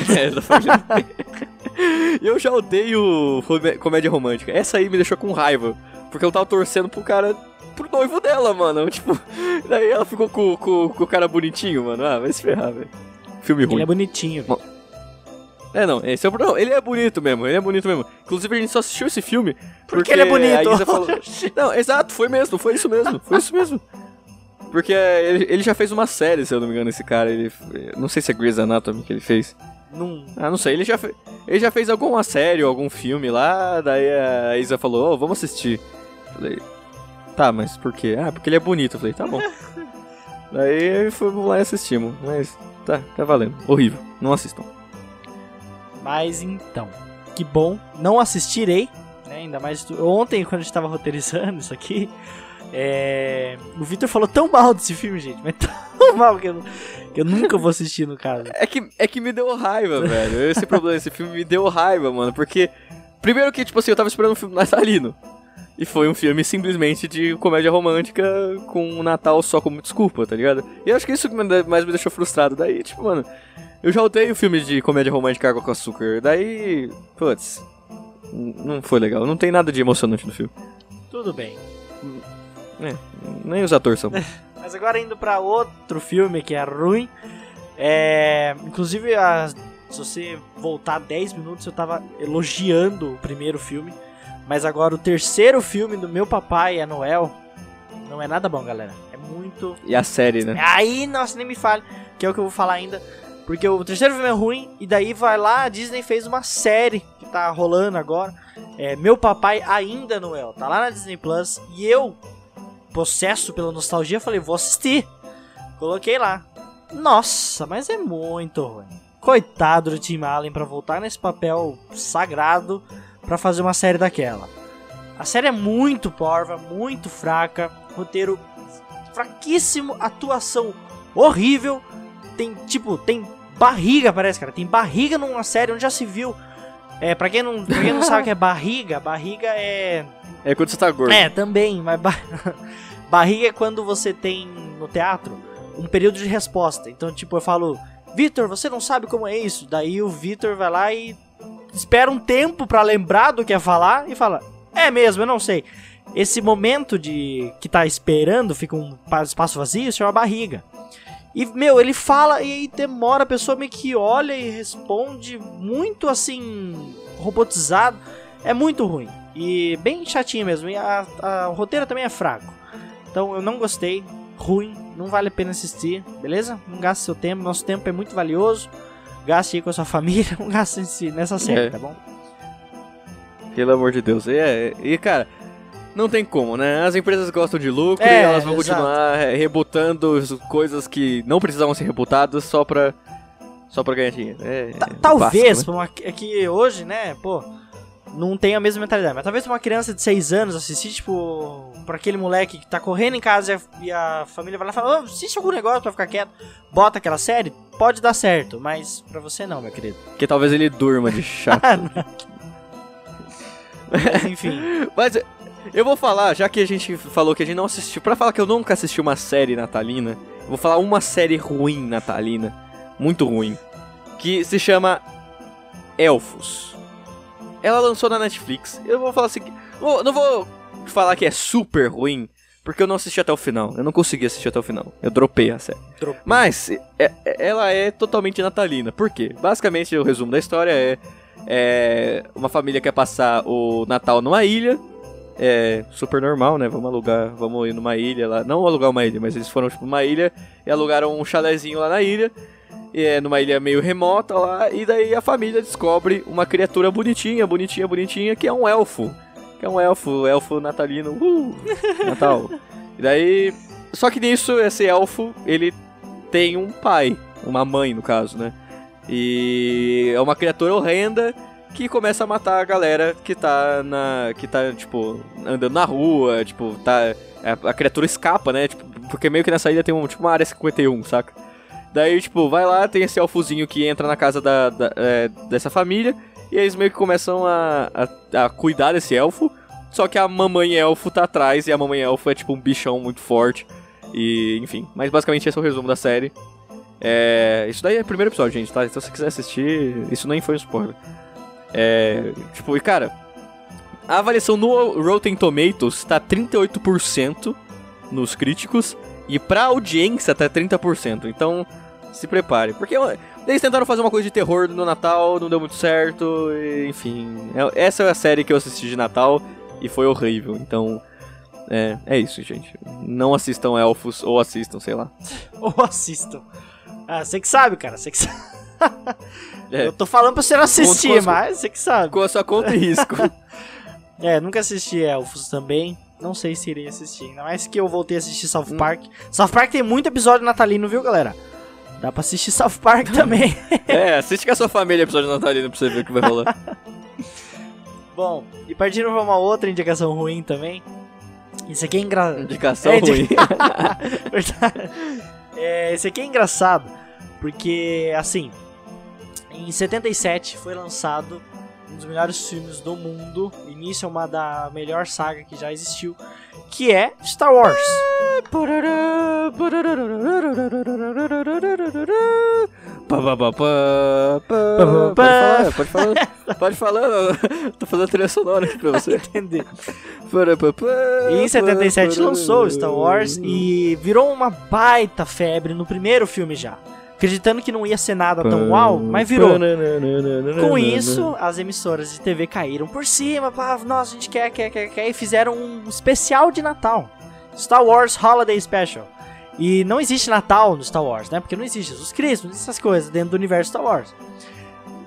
É, eu já odeio comé- comédia romântica. Essa aí me deixou com raiva. Porque eu tava torcendo pro cara. pro noivo dela, mano. Tipo, daí ela ficou com, com, com o cara bonitinho, mano. Ah, vai se ferrar, velho. Filme ruim. Ele é bonitinho. É, não, esse é o problema. Ele é bonito mesmo, ele é bonito mesmo. Inclusive, a gente só assistiu esse filme Porque ele é bonito. A Isa falou... Não, exato, foi mesmo, foi isso mesmo, foi isso mesmo. Porque ele, ele já fez uma série, se eu não me engano, esse cara. Ele, não sei se é Grey's Anatomy que ele fez. Não- Ah, não sei, ele já, fe... ele já fez alguma série, algum filme lá, daí a Isa falou, ô, vamos assistir. Falei, tá, mas por quê? Ah, porque ele é bonito. Eu falei, tá bom. daí fomos lá e assistimos, mas tá, tá valendo. Horrível, não assistam. Mas então, que bom. Não assistirei, né? Ainda mais ontem, quando a gente tava roteirizando isso aqui. É, O Victor falou tão mal desse filme, gente, mas tão mal que eu, que eu nunca vou assistir no caso. É que, é que me deu raiva, velho. Esse problema, esse filme me deu raiva, mano, porque... Primeiro que, tipo assim, eu tava esperando um filme natalino. E foi um filme simplesmente de comédia romântica com o Natal só como desculpa, tá ligado? E eu acho que isso que mais me deixou frustrado. Daí, tipo, mano, eu já odeio filme de comédia romântica água com açúcar. Daí, putz, não foi legal. Não tem nada de emocionante no filme. Tudo bem. Nem os atores são. Mas agora indo pra outro filme que é ruim. É, inclusive, a- se você voltar 10 minutos, eu tava elogiando o primeiro filme. Mas agora o terceiro filme do meu papai é Noel. Não é nada bom, galera. É muito. E a série, né? Aí, nossa, nem me fale. Que é o que eu vou falar ainda. Porque o terceiro filme é ruim. E daí vai lá, a Disney fez uma série que tá rolando agora. É Meu Papai Ainda Noel. Tá lá na Disney Plus. E eu, possesso pela nostalgia, falei, vou assistir. Coloquei lá. Nossa, mas é muito ruim. Coitado do Tim Allen pra voltar nesse papel sagrado pra fazer uma série daquela. A série é muito porva, muito fraca, roteiro fraquíssimo, atuação horrível. Tem tipo, tem barriga, parece, cara. Tem barriga numa série onde já se viu. É, pra quem não, pra quem não sabe o que é barriga, barriga é É quando você tá gordo. é, também, mas ba- barriga é quando você tem no teatro um período de resposta. Então, tipo, eu falo, Vitor, você não sabe como é isso? Daí o Vitor vai lá e espera um tempo pra lembrar do que ia falar e fala, É mesmo, eu não sei. Esse momento de que tá esperando, fica um pa- espaço vazio, se chama barriga. E, meu, ele fala e aí demora, a pessoa meio que olha e responde muito assim, robotizado. É muito ruim. E bem chatinho mesmo. E a, a- o roteiro também é fraco. Então eu não gostei. Ruim. Não vale a pena assistir, beleza? Não gaste seu tempo. Nosso tempo é muito valioso. Gaste aí com a sua família. Não gaste nesse- nessa série, É. tá bom? Pelo amor de Deus. E, é- e, cara, não tem como, né? As empresas gostam de lucro É, e elas vão exato. continuar é, rebutando as coisas que não precisavam ser rebutadas só pra, só pra ganhar dinheiro. É, é talvez, básico, pra uma, é que hoje, né, pô, não tem a mesma mentalidade. Mas talvez uma criança de 6 anos assistir, tipo, pra aquele moleque que tá correndo em casa e a, família vai lá e fala, "Ô, assiste algum negócio pra ficar quieto, bota aquela série, pode dar certo, mas pra você não, meu querido. Porque talvez ele durma de chato. Mas, enfim, Mas eu vou falar, já que a gente falou que a gente não assistiu, pra falar que eu nunca assisti uma série natalina, eu vou falar uma série ruim natalina, muito ruim, que se chama Elfos. Ela lançou na Netflix. Eu vou falar assim, não vou falar que é super ruim, porque eu não assisti até o final. Eu não consegui assistir até o final. Eu dropei a série. Dropei. Mas é- é- ela é totalmente natalina. Por quê? Basicamente, o resumo da história é, é uma família quer passar o Natal numa ilha. É super normal, né? Vamos alugar, vamos ir numa ilha lá. Não alugar uma ilha, mas eles foram tipo numa ilha e alugaram um chalezinho lá na ilha. E é numa ilha meio remota lá. E daí a família descobre uma criatura bonitinha, bonitinha, bonitinha, que é um elfo. Que é um elfo, elfo natalino. Uh, Natal. E daí. Só que nisso, esse elfo, ele tem um pai, uma mãe no caso, né? E é uma criatura horrenda que começa a matar a galera que tá na. que tá, tipo, andando na rua, tipo, tá. A, a criatura escapa, né? Tipo, porque meio que nessa ilha tem um, tipo, uma área 51, saca? Daí, tipo, vai lá, tem esse elfozinho que entra na casa da, da- é, dessa família, e eles meio que começam a, a, a cuidar desse elfo. Só que a mamãe elfo tá atrás, e a mamãe elfo é tipo um bichão muito forte. E, enfim. Mas basicamente esse é o resumo da série. É, isso daí é o primeiro episódio, gente, tá? Então se quiser assistir, isso nem foi um spoiler. É, tipo, e cara, a avaliação no Rotten Tomatoes tá 38% nos críticos e pra audiência tá 30%. Então, se prepare, porque eles tentaram fazer uma coisa de terror no Natal, não deu muito certo, e, enfim. é- essa é a série que eu assisti de Natal e foi horrível. Então, é, é isso, gente. Não assistam Elfos ou assistam, sei lá. Ou assistam. Ah, você que sabe, cara, você que sabe. É. Eu tô falando pra você não assistir, mas você que sabe. Com a sua conta e risco. É, nunca assisti Elfos também. Não sei se irei assistir. Ainda mais que eu voltei a assistir South Hum. Park. South Park tem muito episódio natalino, viu, galera? Dá pra assistir South Park também. é, assiste com a sua família episódio natalino pra você ver o que vai rolar. Bom, e partindo pra uma outra indicação ruim também. Isso aqui é engraçado. Indicação É, ruim. É, esse aqui é engraçado, porque, assim, em 77 foi lançado um dos melhores filmes do mundo, início uma da melhor saga que já existiu, que é Star Wars. Pode falar, pode falar. Pode falar. Tô fazendo trilha sonora aqui pra você. Entender. E em 77 lançou Star Wars e virou uma baita febre no primeiro filme já. Acreditando que não ia ser nada tão uau, mas virou. Com isso, as emissoras de TV caíram por cima. Nossa, a gente quer, quer, quer, quer. E fizeram um especial de Natal. Star Wars Holiday Special. E não existe Natal no Star Wars, né? Porque não existe Jesus Cristo, não existe essas coisas dentro do universo Star Wars.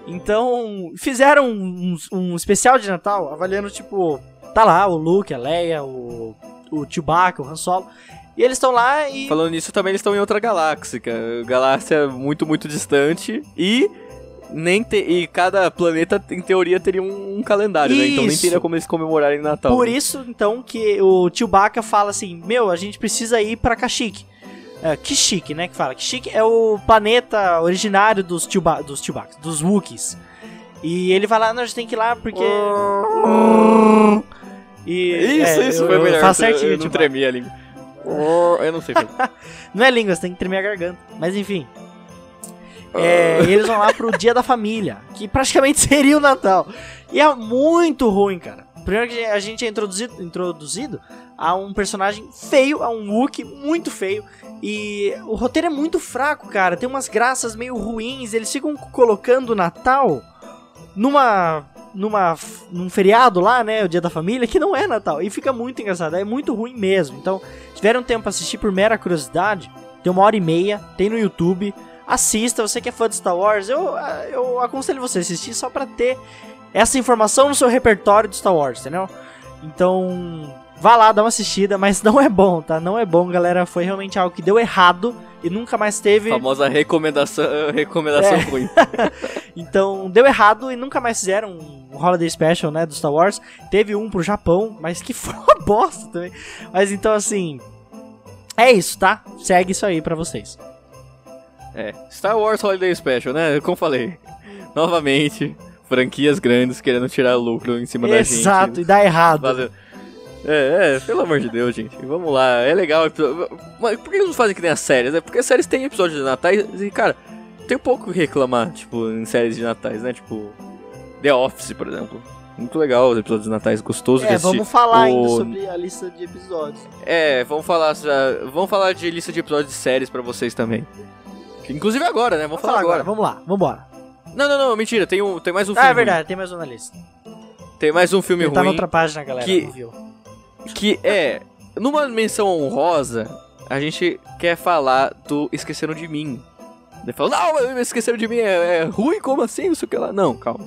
Então, fizeram um, um especial de Natal avaliando, tipo, tá lá o Luke, a Leia, o, o Chewbacca, o Han Solo. E eles estão lá e. Falando nisso, também eles estão em outra galáxia. Galáxia muito, muito distante. E nem te... e cada planeta, em teoria, teria um, um calendário, né? Então nem Isso. teria como eles comemorarem Natal. Por né? isso, então, que o Chewbacca fala assim: Meu, a gente precisa ir pra Kashyyyk. É, Kashyyyk, né? Que fala. Kashyyyk é o planeta originário dos, Chewba dos Chewbacca, dos Wookiees. E ele vai lá, não, a gente tem que ir lá porque. E, Isso, é, isso eu, foi melhor. eu- certinho, eu não a língua. Eu não sei. Não é língua, você tem que tremer a garganta. Mas enfim. É, e eles vão lá pro Dia da Família, que praticamente seria o Natal. E é muito ruim, cara. Primeiro que a gente é introduzido, introduzido a um personagem feio, a um Wookie muito feio. E o roteiro é muito fraco, cara. Tem umas graças meio ruins. Eles ficam colocando o Natal numa. Numa. num feriado lá, né? O dia da família, que não é Natal. E fica muito engraçado. É muito ruim mesmo. Então, se tiveram tempo pra assistir por mera curiosidade, tem uma hora e meia, tem no YouTube. Assista, você que é fã de Star Wars, eu, eu aconselho você a assistir só pra ter essa informação no seu repertório de Star Wars, entendeu? Então, vá lá, dá uma assistida, mas não é bom, tá? Não é bom, galera. Foi realmente algo que deu errado e nunca mais teve. A famosa recomendação, recomendação É. ruim. Então, deu errado e nunca mais fizeram um Holiday Special, né, do Star Wars. Teve um pro Japão, mas que foi uma bosta também. Mas então, assim. É isso, tá? Segue isso aí pra vocês. É, Star Wars Holiday Special, né? Como falei, novamente, franquias grandes querendo tirar lucro em cima da gente. Exato, e dá errado. Fazer- É, é, pelo amor de Deus, gente. Vamos lá, é legal. Mas por que eles não fazem que nem as séries? É porque as séries têm episódios de natais e, cara, tem pouco o que reclamar, tipo, em séries de natais, né? Tipo, The Office, por exemplo. Muito legal os episódios de natais, gostoso de É, assistir. vamos falar ainda O- sobre a lista de episódios. É, vamos falar, vamos falar de lista de episódios de séries pra vocês também. Inclusive agora, né? Vamos, Vamos falar agora, vamos lá, vambora. Não, não, não, mentira, tem, um, tem mais um Ah, filme. é verdade, tem mais um na lista. ruim. Tem mais um filme Ele tá na ruim. outra página, galera, que- não viu. Que é. Numa menção honrosa, a gente quer falar do Esqueceram de Mim. Ele falou, não, Esqueceram de Mim é, é ruim, como assim? Não sei o que lá. Não, calma.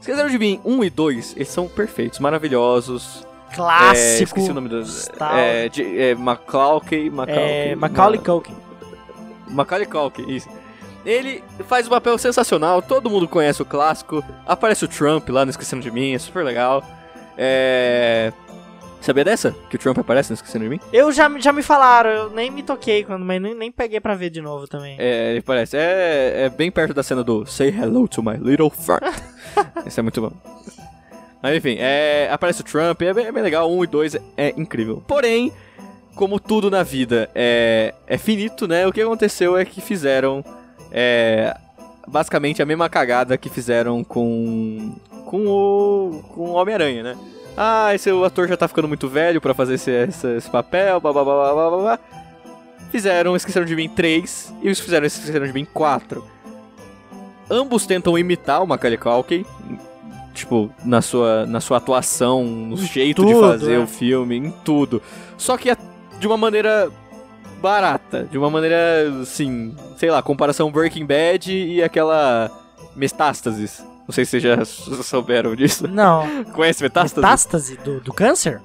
Esqueceram de Mim 1 e 2, eles são perfeitos, maravilhosos. É, Clássico. esqueci o nome do. Star- É, de, é Macaulay. Macaulay. É, Macaulay Culkin. Macaulay Culkin, isso. Ele faz um papel sensacional, todo mundo conhece o clássico. Aparece o Trump lá no Esquecendo de Mim, é super legal. É. Sabia dessa? Que o Trump aparece no Esquecendo de Mim? Eu já, já me falaram, eu nem me toquei quando, mas nem, nem peguei pra ver de novo também. É, ele aparece. É, é bem perto da cena do Say Hello to My Little Friend. Esse é muito bom. Mas enfim, é, aparece o Trump, é bem, é bem legal. Um e dois é, é incrível. Porém, como tudo na vida é, é finito, né? O que aconteceu é que fizeram é, basicamente a mesma cagada que fizeram com, com o, com o Homem-Aranha, né? Ah, esse o ator já tá ficando muito velho pra fazer esse, esse, esse papel, blá blá blá blá blá blá. Fizeram Esqueceram de Mim 3 e os fizeram Esqueceram de Mim 4. Ambos tentam imitar o Macaulay Culkin, tipo, na sua, na sua atuação, no jeito de tudo, fazer né? o filme, em tudo. Só que é de uma maneira barata, de uma maneira, assim, sei lá, comparação Breaking Bad e aquela Metástases. Não sei se vocês já souberam disso. Não. Conhece Metástases? Metástase do, do câncer?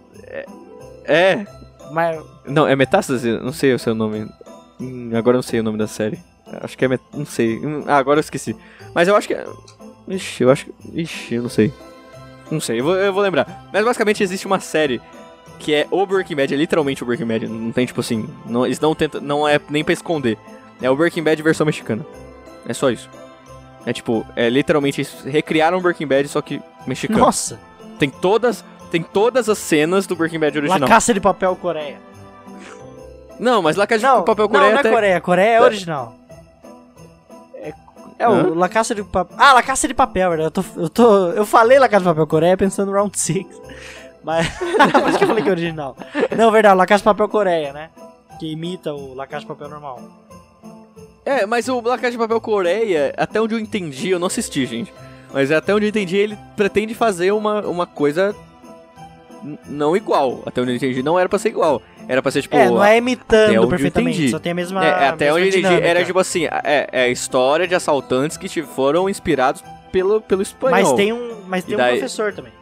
É. Mas, Não, é Metástase? Não sei o seu nome. Hum, agora eu não sei o nome da série. Acho que é. Met... Não sei. Hum, Ah, agora eu esqueci. Mas eu acho que é. Ixi, eu acho que. Ixi, eu não sei. Não sei, eu vou, eu vou lembrar. Mas basicamente existe uma série que é o Breaking Bad, é literalmente o Breaking Bad. Não tem tipo assim. Não, eles não tentam. Não é nem pra esconder. É o Breaking Bad versão mexicana. É só isso. É tipo, é literalmente eles recriaram o Breaking Bad, só que mexicano. nossa. Tem todas. Tem todas as cenas do Breaking Bad La original. Caça de Papel Coreia. Não, mas lá que a gente Não, papel não, Coreia não é até- Coreia. Coreia é É. original. É, é o? La Caça de Papel. Ah, La Caça de Papel, verdade. Eu, tô, eu, tô, eu falei La Caça de Papel Coreia pensando no Round 6. Mas. Por isso que eu falei que é original. Não, verdade, La Caça de Papel Coreia, né? Que imita o La Caça de Papel normal. É, mas o Black de Papel Coreia, até onde eu entendi, eu não assisti, gente. Mas até onde eu entendi, ele pretende fazer uma, uma coisa não igual. Até onde eu entendi, não era pra ser igual. Era pra ser tipo. é, não é imitando perfeitamente, só tem a mesma. é, até mesma onde eu entendi, era tipo assim: é, é a história de assaltantes que foram inspirados pelo, pelo espanhol. Mas tem um, mas tem um daí- professor também.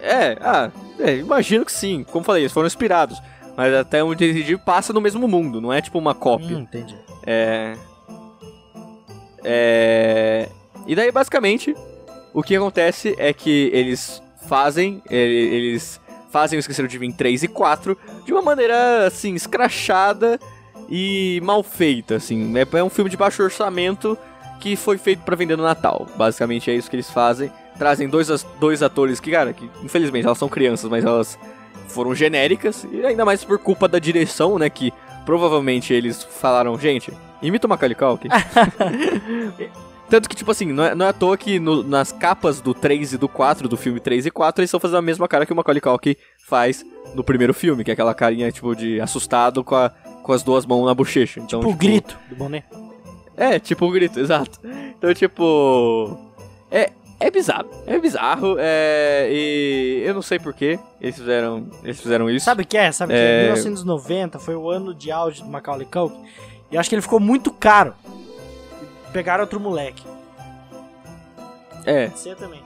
É, ah, é, imagino que sim. Como falei, eles foram inspirados. Mas até onde eu entendi, passa no mesmo mundo, não é tipo uma cópia. Hum, entendi. É. É. E daí, basicamente, o que acontece é que eles fazem. ele- Eles fazem o Esqueceram de Mim 3 e 4 de uma maneira, assim, escrachada e mal feita, assim. É, é um filme de baixo orçamento que foi feito pra vender no Natal. Basicamente é isso que eles fazem. Trazem dois, dois atores que, cara, que infelizmente elas são crianças, mas elas foram genéricas. E ainda mais por culpa da direção, né? Que provavelmente eles falaram, gente, imita o Macaulay Culkin. Tanto que, tipo assim, não é, não é à toa que no- nas capas do 3 e do 4, do filme 3 e 4, eles estão fazendo a mesma cara que o Macaulay Culkin faz no primeiro filme, que é aquela carinha, tipo, de assustado com, a- com as duas mãos na bochecha. Então, Tipo o grito do boné. É, tipo o grito, exato. Então, tipo. É, é bizarro. É bizarro. É, e eu não sei porquê eles fizeram, eles fizeram isso. Sabe o que é? Sabe o que É. é? 1990 foi o ano de auge do Macaulay Culkin. E acho que ele ficou muito caro. Pegaram outro moleque. É, Você também.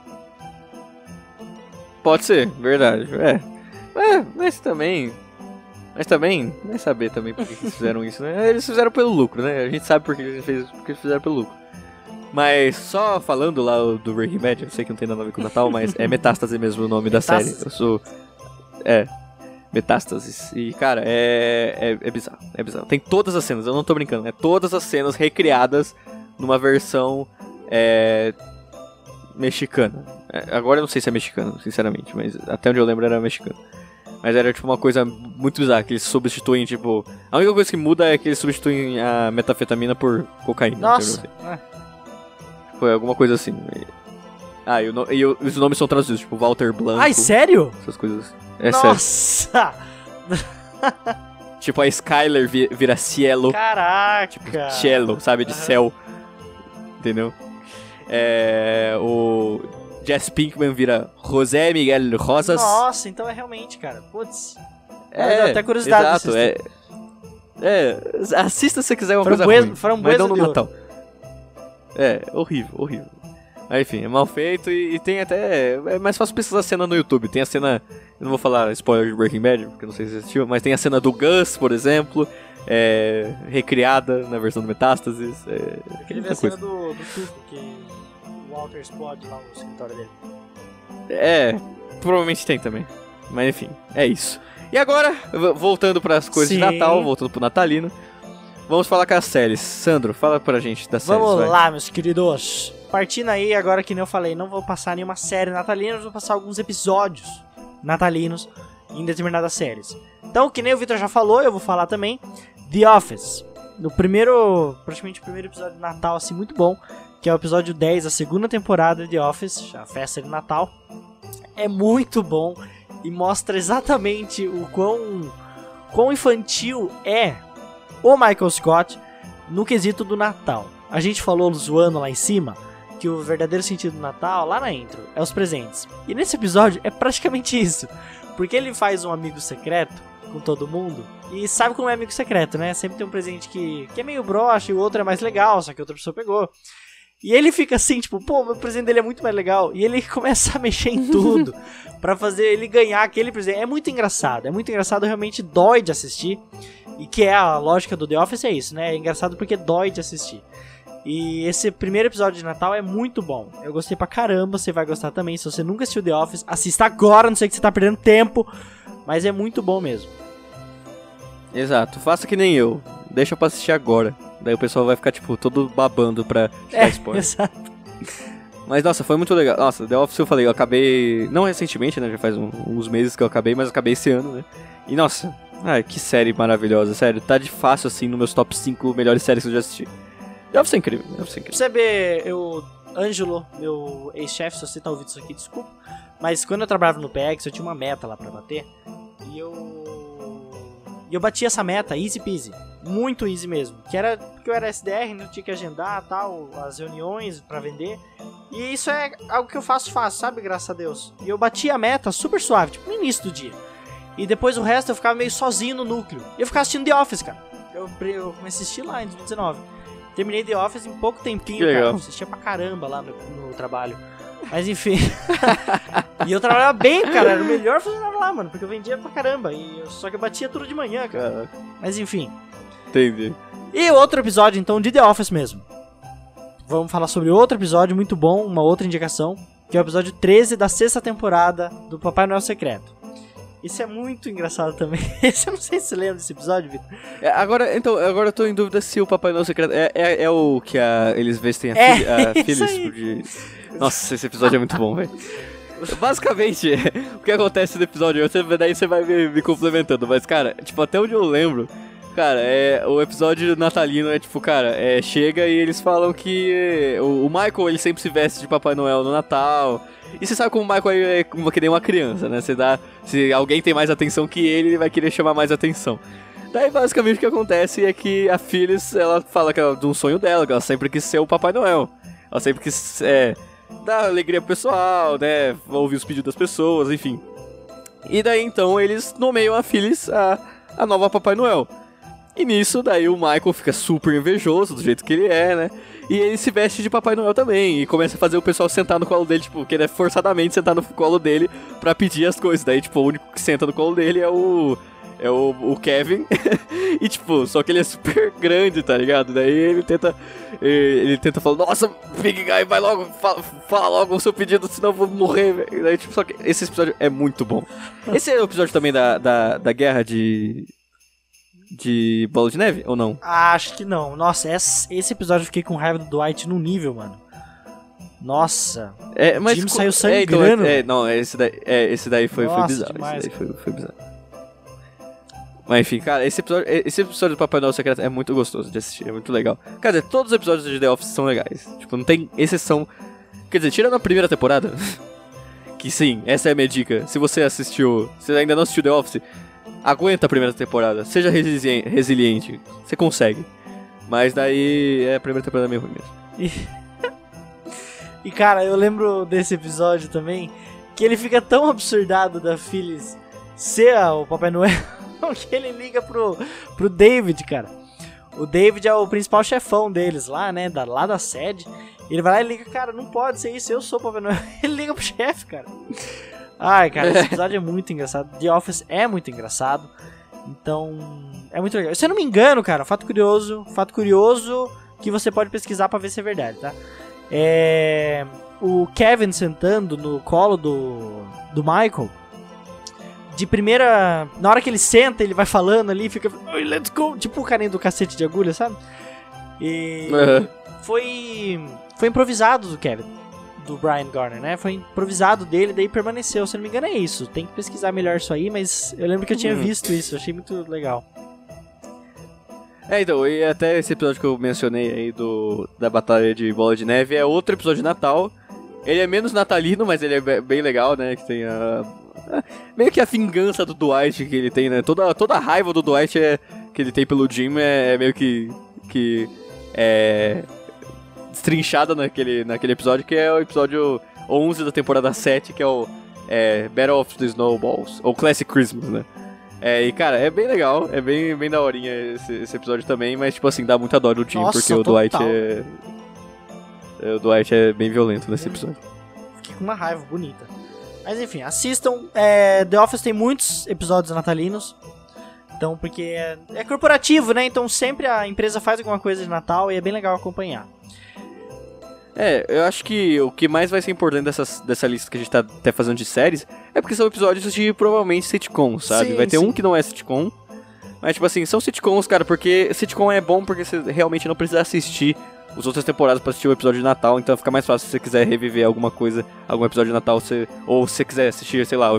pode ser, verdade. É. É, mas também. Mas também, vai saber também por que eles fizeram isso, né? Eles fizeram pelo lucro, né? A gente sabe por que eles, fez, por que eles fizeram pelo lucro. Mas só falando lá do Breaking Bad, eu sei que não tem nada a ver com o Natal, mas é Metástase mesmo o nome da série. Eu sou. É. Metástases. E, cara, é, é, é bizarro. É bizarro. Tem todas as cenas, eu não tô brincando. É todas as cenas recriadas numa versão é, mexicana. É, agora eu não sei se é mexicano, sinceramente, mas até onde eu lembro era mexicano. Mas era tipo uma coisa muito bizarra, que eles substituem, tipo. A única coisa que muda é que eles substituem a metafetamina por cocaína. Nossa. Foi alguma coisa assim. Ah, e, no- e o- os nomes são traduzidos, tipo Walter Blanco. Ai, sério? Essas coisas. É sério. Nossa! Tipo a Skyler vi- vira Cielo. Caraca! Cielo, sabe? De céu. Entendeu? É, o Jess Pinkman vira José Miguel Rosas. Nossa, então é realmente, cara. Putz. É, até curiosidade de Exato, é, é. Assista se você quiser uma coisa Framboesa- ruim, framboesa mas não no de ouro. É, horrível, horrível. Mas enfim, é mal feito e, e tem até. É mais fácil pesquisar a cena no YouTube. Tem a cena. Eu não vou falar spoiler de Breaking Bad, porque não sei se você assistiu, mas tem a cena do Gus, por exemplo. É, recriada na versão do Metástases. É, Aquele vê muita a cena coisa. do, do Tuco, que o Walter explode lá no escritório dele. É, provavelmente tem também. Mas enfim, é isso. E agora, voltando para as coisas Sim. de Natal, voltando pro Natalino, vamos falar com as séries. Sandro, fala pra gente das séries. Vamos lá, meus queridos. Partindo aí, agora que nem eu falei, não vou passar nenhuma série natalina, vou passar alguns episódios natalinos em determinadas séries. Então, que nem o Victor já falou, eu vou falar também. The Office. No primeiro, praticamente o primeiro episódio de Natal, assim, muito bom. Que é o episódio 10 da segunda temporada de The Office, a festa de Natal. É muito bom e mostra exatamente o quão, quão infantil é o Michael Scott no quesito do Natal. A gente falou zoando lá em cima que o verdadeiro sentido do Natal, lá na intro, é os presentes. E nesse episódio é praticamente isso. Porque ele faz um amigo secreto com todo mundo. E sabe como é amigo secreto, né? Sempre tem um presente que, que é meio broxa e o outro é mais legal, só que outra pessoa pegou. E ele fica assim, tipo, pô, meu presente dele é muito mais legal. E ele começa a mexer em tudo pra fazer ele ganhar aquele presente. É muito engraçado, é muito engraçado, realmente dói de assistir. E que é a lógica do The Office é isso, né? É engraçado porque dói de assistir. E esse primeiro episódio de Natal é muito bom. Eu gostei pra caramba, você vai gostar também. Se você nunca assistiu The Office, assista agora, não sei que você tá perdendo tempo. Mas é muito bom mesmo. Exato, faça que nem eu. Deixa pra assistir agora. Daí o pessoal vai ficar, tipo, todo babando pra te dar É, spoiler. exato. Mas nossa, foi muito legal. Nossa, The Office eu falei, eu acabei. Não recentemente, né? Já faz um- uns meses que eu acabei, mas acabei esse ano, né? E nossa, ai, que série maravilhosa, sério. Tá de fácil assim nos meus top 5 melhores séries que eu já assisti. Office é incrível, The Office é Pra incrível. você ver, eu. Ângelo, meu ex-chefe, se você tá ouvindo isso aqui, desculpa. Mas quando eu trabalhava no PX, eu tinha uma meta lá pra bater. E eu. E eu bati essa meta, easy peasy. Muito easy mesmo. Que era porque eu era SDR, não tinha que agendar tal, as reuniões pra vender. E isso é algo que eu faço fácil, sabe? Graças a Deus. E eu bati a meta super suave, tipo, no início do dia. E depois o resto eu ficava meio sozinho no núcleo. E eu ficava assistindo The Office, cara. Eu, eu comecei a assistir lá em 2019. Terminei The Office em pouco tempinho, Que cara. Eu assistia pra caramba lá no, no trabalho. Mas enfim. e eu trabalhava bem, cara. Era o melhor funcionário lá, mano. Porque eu vendia pra caramba. E eu- só que eu batia tudo de manhã, cara. Cara, Mas enfim. entendi. E outro episódio, então, de The Office mesmo. Vamos falar sobre outro episódio muito bom, uma outra indicação, que é o episódio 13 da sexta temporada do Papai Noel Secreto. Isso é muito engraçado também. Esse eu não sei se você lembra desse episódio, Vitor. É, agora, então, agora eu tô em dúvida se o Papai Noel Secreto é, é, é o que a, eles vestem a, É, filha, a Phyllis de... Nossa, esse episódio é muito bom, velho. Basicamente, o que acontece no episódio, você, daí você vai me, me complementando, mas cara, tipo, até onde eu lembro, Cara, é, o episódio natalino é tipo, cara, é, chega e eles falam que o, o Michael ele sempre se veste de Papai Noel no Natal. E você sabe como o Michael é como que nem uma criança, né? Você dá, se alguém tem mais atenção que ele, ele vai querer chamar mais atenção. Daí basicamente o que acontece é que a Phyllis, ela fala que ela, de um sonho dela, que ela sempre quis ser o Papai Noel. Ela sempre quis é, dar alegria pro pessoal, né? Ouvir os pedidos das pessoas, enfim. E daí então eles nomeiam a Phyllis a, a nova Papai Noel. E nisso, daí o Michael fica super invejoso do jeito que ele é, né? E ele se veste de Papai Noel também. E começa a fazer o pessoal sentar no colo dele, tipo, querer forçadamente sentar no colo dele pra pedir as coisas. Daí, tipo, o único que senta no colo dele é o. É o, o Kevin. e, tipo, só que ele é super grande, tá ligado? Daí ele tenta. Ele tenta falar, nossa, Big Guy, vai logo, fala, fala logo o seu pedido, senão eu vou morrer, velho. Daí, tipo, só que esse episódio é muito bom. Esse é o episódio também da, da, da guerra de de Bola de Neve, ou não? Acho que não. Nossa, esse episódio eu fiquei com raiva do Dwight no nível, mano. Nossa. É, mas Jim saiu sangrando. É, então, é, não, esse daí, é, esse daí foi, Nossa, foi bizarro. Demais, esse daí foi, foi bizarro. Mas enfim, cara, esse episódio, esse episódio do Papai Noel Secreto é muito gostoso de assistir, é muito legal. Quer dizer, todos os episódios de The Office são legais. Tipo, não tem exceção. Quer dizer, tirando a primeira temporada, que sim, essa é a minha dica. Se você assistiu, se ainda não assistiu The Office, aguenta a primeira temporada, seja resiliente, você consegue. Mas daí é a primeira temporada meio ruim mesmo. E, e cara, eu lembro desse episódio também, que ele fica tão absurdado da Phyllis ser o Papai Noel, que ele liga pro, pro David, cara. O David é o principal chefão deles lá, né, da, lá da sede. Ele vai lá e liga, cara, não pode ser isso, eu sou o Papai Noel. Ele liga pro chefe, cara. Ai, cara, esse episódio é muito engraçado. The Office é muito engraçado. Então, é muito legal. Se eu não me engano, cara, fato curioso, fato curioso que você pode pesquisar para ver se é verdade, tá? É o Kevin sentando no colo do do Michael. De primeira, na hora que ele senta, ele vai falando ali, fica, let's go, tipo o carinha do cacete de agulha, sabe? E uhum. foi foi improvisado do Kevin do Brian Garner, né? Foi improvisado dele, daí permaneceu. Se não me engano, é isso. Tem que pesquisar melhor isso aí, mas eu lembro que eu tinha uhum. visto isso, achei muito legal. É, então, e até esse episódio que eu mencionei aí do, da Batalha de Bola de Neve é outro episódio de Natal. Ele é menos natalino, mas ele é bem legal, né? Que tem a. Meio que a vingança do Dwight que ele tem, né? Toda, toda a raiva do Dwight é, que ele tem pelo Jim é, é meio que. que é, destrinchada naquele, naquele episódio, que é o episódio 11 da temporada 7, que é o é, Battle of the Snowballs, ou Classic Christmas, né? É, e cara, é bem legal, é bem, bem daorinha esse, esse episódio também, mas tipo assim, dá muita dó do Jim, Nossa, porque o Dwight é, é. O Dwight é bem violento nesse episódio. Fiquei com uma raiva bonita. Mas enfim, assistam. É, The Office tem muitos episódios natalinos. Então, porque é, é corporativo, né? Então sempre a empresa faz alguma coisa de Natal e é bem legal acompanhar. É, eu acho que o que mais vai ser importante dessas, dessa lista que a gente tá até fazendo de séries é porque são episódios de provavelmente sitcom, sabe? Sim, vai ter sim. um que não é sitcom. Mas, tipo assim, são sitcoms, cara, porque sitcom é bom porque você realmente não precisa assistir as outras temporadas para assistir o episódio de Natal, então fica mais fácil se você quiser reviver alguma coisa, algum episódio de Natal, você, ou se você quiser assistir, sei lá,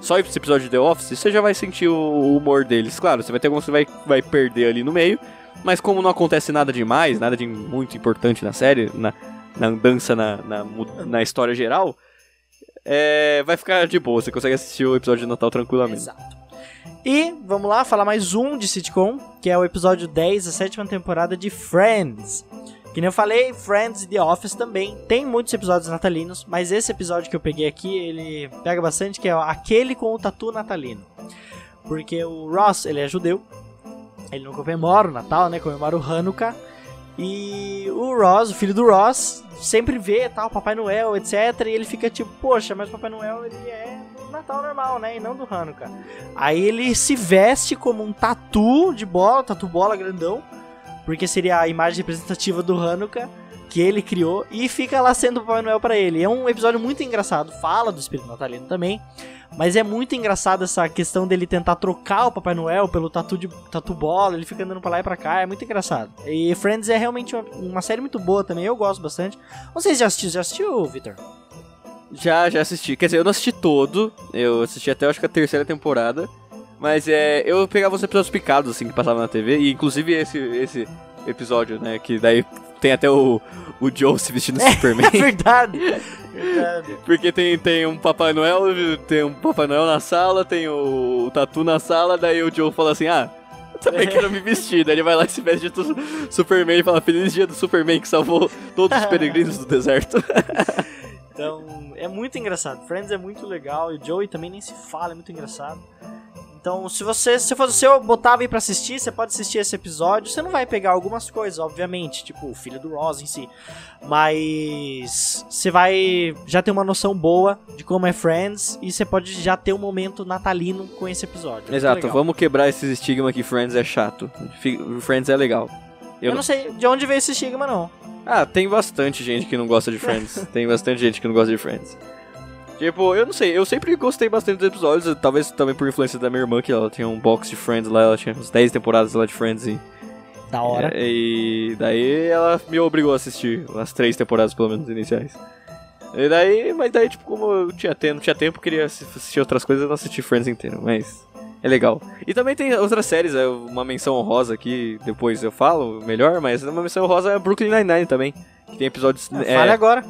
só esse episódio de The Office, você já vai sentir o humor deles. Claro, você vai ter alguns que você vai, vai perder ali no meio, mas como não acontece nada demais, nada de muito importante na série, na, na andança na, na, na história geral, é, vai ficar de boa. Você consegue assistir o episódio de Natal tranquilamente. Exato. E vamos lá falar mais um de sitcom, que é o episódio 10 da sétima temporada de Friends. Que nem eu falei, Friends e The Office também tem muitos episódios natalinos, mas esse episódio que eu peguei aqui, ele pega bastante, que é aquele com o tatu natalino. Porque o Ross, ele é judeu, ele não comemora o Natal, né, comemora o Hanukkah, e o Ross, o filho do Ross, sempre vê tal, Papai Noel, etc. E ele fica tipo, poxa, mas Papai Noel ele é Natal normal, né? E não do Hanukkah. Aí ele se veste como um tatu de bola, tatu bola grandão, porque seria a imagem representativa do Hanukkah que ele criou e fica lá sendo o Papai Noel para ele. É um episódio muito engraçado, fala do espírito natalino também, mas é muito engraçado essa questão dele tentar trocar o Papai Noel pelo tatu de tatu bola, ele fica andando pra lá e pra cá, é muito engraçado. E Friends é realmente uma, uma série muito boa também, eu gosto bastante. Se já assistiu, já assistiu, Victor? Já, já assisti. Quer dizer, eu não assisti todo, eu assisti até acho que a terceira temporada. Mas é, eu pegava os episódios picados, assim, que passavam na TV, e inclusive esse, esse episódio, né, que daí tem até o, o Joe se vestindo de Superman. É verdade. verdade. Porque tem, tem um Papai Noel, tem um Papai Noel na sala, tem o, o Tatu na sala, daí o Joe fala assim, ah, eu também quero me vestir. Daí ele vai lá e se veste de Superman e fala, feliz dia do Superman que salvou todos os peregrinos do deserto. Então, é muito engraçado. Friends é muito legal e Joey também nem se fala, é muito engraçado. Então, se você, se fosse você, eu botava aí pra assistir, você pode assistir esse episódio. Você não vai pegar algumas coisas, obviamente, tipo o filho do Ross em si. Mas você vai já ter uma noção boa de como é Friends e você pode já ter um momento natalino com esse episódio. É Exato, vamos quebrar esses estigmas que Friends é chato. Friends é legal. Eu, eu não... não sei de onde veio esse estigma, não. Ah, tem bastante gente que não gosta de Friends. tem bastante gente que não gosta de Friends. Tipo, eu não sei, eu sempre gostei bastante dos episódios, talvez também por influência da minha irmã, que ela tinha um box de Friends lá, ela tinha uns 10 temporadas lá de Friends e. Da hora. É, e daí ela me obrigou a assistir as três temporadas, pelo menos, iniciais. E daí, mas daí, tipo, como eu tinha tempo, não tinha tempo, queria assistir outras coisas, eu não assisti Friends inteiro, mas é legal. E também tem outras séries, é uma menção honrosa aqui, depois eu falo melhor, mas uma menção honrosa é Brooklyn Nine-Nine também, que tem episódios... É, fale agora.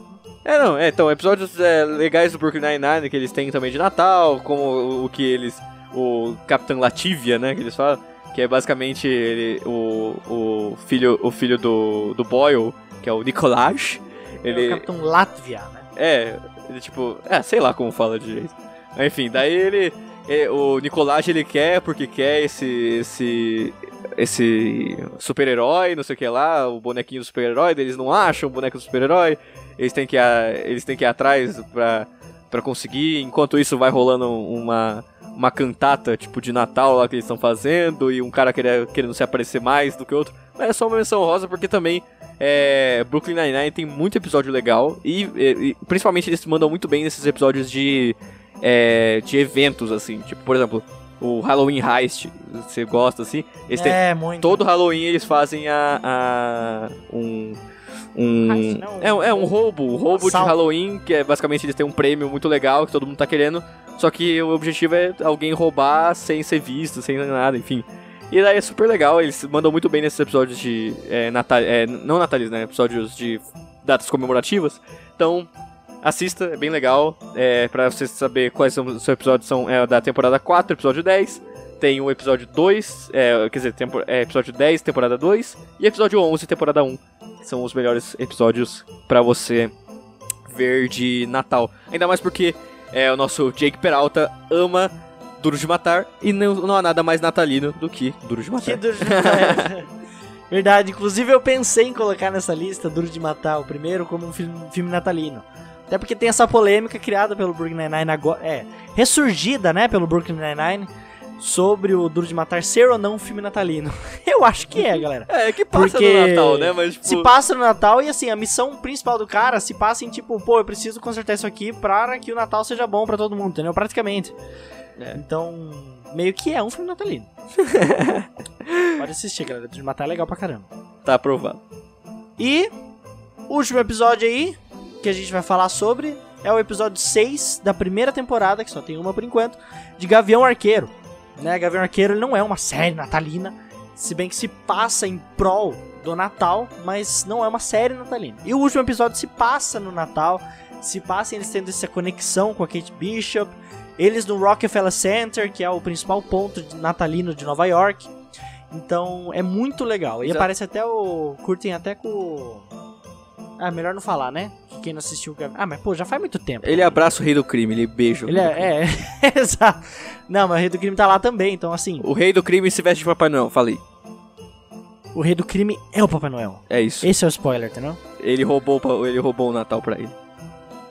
É, não, é, então, episódios é, legais do Brooklyn Nine-Nine que eles têm também de Natal, como o, que eles. O Capitão Lativia, né, que eles falam, que é basicamente ele, o, o filho, o filho do, do Boyle, que é o Nicolás. Ele, é o Capitão Latvia, né? É, ele tipo. É, sei lá como fala de jeito. Enfim, daí ele. ele o Nicolás ele quer porque quer esse. esse esse super-herói, não sei o que lá, o bonequinho do super-herói, eles não acham o boneco do super-herói, eles têm que ir, eles têm que ir atrás pra, pra conseguir, enquanto isso vai rolando uma, uma cantata, tipo, de Natal lá que eles estão fazendo, e um cara querendo, querendo se aparecer mais do que outro, mas é só uma menção rosa porque também é, Brooklyn Nine-Nine tem muito episódio legal, e, e, principalmente eles mandam muito bem nesses episódios de, é, de eventos, assim, tipo, por exemplo o Halloween Heist, você gosta assim? Eles é, têm, muito. Todo Halloween eles fazem a, a um um é, é um roubo, um roubo de Halloween, que é basicamente eles têm um prêmio muito legal que todo mundo tá querendo, só que o objetivo é alguém roubar sem ser visto, sem nada, enfim. E daí é super legal, eles mandam muito bem nesses episódios de é, Natal, é, não natalinos, né, episódios de datas comemorativas. Então, assista, é bem legal. É, pra você saber quais são os episódios, são é, da temporada 4, episódio 10. Tem o episódio 2, é, quer dizer, tempo, é, episódio 10, temporada 2. E episódio 11, temporada 1. São os melhores episódios para você ver de Natal. Ainda mais porque é, o nosso Jake Peralta ama Duro de Matar. E não, não há nada mais natalino do que Duro de Matar. Que Duro de Matar. Verdade, inclusive eu pensei em colocar nessa lista Duro de Matar, o primeiro, como um filme, filme natalino. Até porque tem essa polêmica criada pelo Brooklyn Nine-Nine agora, é, ressurgida, né, pelo Brooklyn Nine-Nine sobre o Duro de Matar ser ou não um filme natalino. Eu acho que é, galera. É, que passa Porque no Natal, né? Mas, tipo... Se passa no Natal e assim, a missão principal do cara se passa em tipo, pô, eu preciso consertar isso aqui para que o Natal seja bom para todo mundo, entendeu? Praticamente. É. Então, meio que é um filme natalino. Pode assistir, galera. Duro de Matar é legal pra caramba. Tá aprovado. E, último episódio aí, que a gente vai falar sobre é o episódio 6 da primeira temporada, que só tem uma por enquanto, de Gavião Arqueiro. Né, Gavião Arqueiro não é uma série natalina, se bem que se passa em prol do Natal, mas não é uma série natalina. E o último episódio se passa no Natal, se passa eles tendo essa conexão com a Kate Bishop, eles no Rockefeller Center, que é o principal ponto natalino de Nova York. Então é muito legal. E Exato. aparece até o. Curtem até com ah, melhor não falar, né? Quem não assistiu. Ah, mas pô, já faz muito tempo. Ele abraça o rei do crime, ele beija. Ele é, é, exato. Não, mas o rei do crime tá lá também, então assim. O rei do crime se veste de Papai Noel, falei. O rei do crime é o Papai Noel. É isso. Esse é o spoiler, entendeu? Ele roubou, ele roubou o Natal pra ele.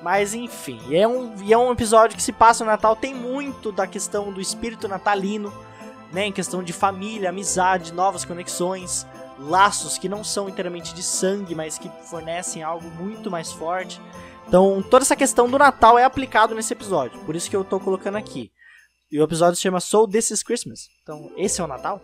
Mas enfim, é um, é um episódio que se passa no Natal, tem muito da questão do espírito natalino, né? Em questão de família, amizade, novas conexões laços que não são inteiramente de sangue, mas que fornecem algo muito mais forte. Então, toda essa questão do Natal é aplicado nesse episódio, por isso que eu tô colocando aqui. E o episódio se chama So This Is Christmas. Então, esse é o Natal?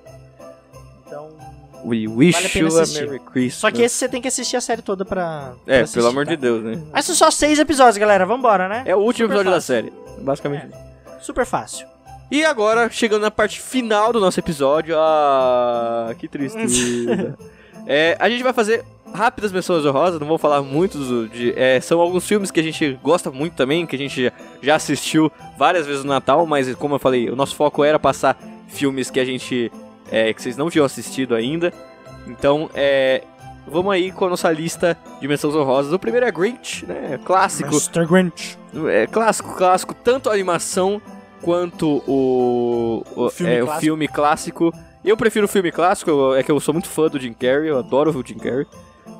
Então, We wish vale you a Merry Christmas. Só que esse você tem que assistir a série toda pra. pra é, assistir, pelo amor tá? de Deus, né? Mas são só seis episódios, galera. Vambora, né? É o último Super episódio fácil. da série. Basicamente. É. Super fácil. E agora, chegando na parte final do nosso episódio. Ah, que tristeza. é, a gente vai fazer rápidas menções honrosas, não vou falar muito do- de. é, são alguns filmes que a gente gosta muito também, que a gente já assistiu várias vezes no Natal, mas como eu falei, o nosso foco era passar filmes que a gente. é, que vocês não tinham assistido ainda. Então, é. Vamos aí com a nossa lista de menções honrosas. O primeiro é Grinch, né? Clássico. Mr. Grinch. É clássico, clássico, tanto a animação quanto o, o, O filme é, o clássico. filme clássico. Eu prefiro o filme clássico, eu- é que eu sou muito fã do Jim Carrey, eu adoro o Jim Carrey.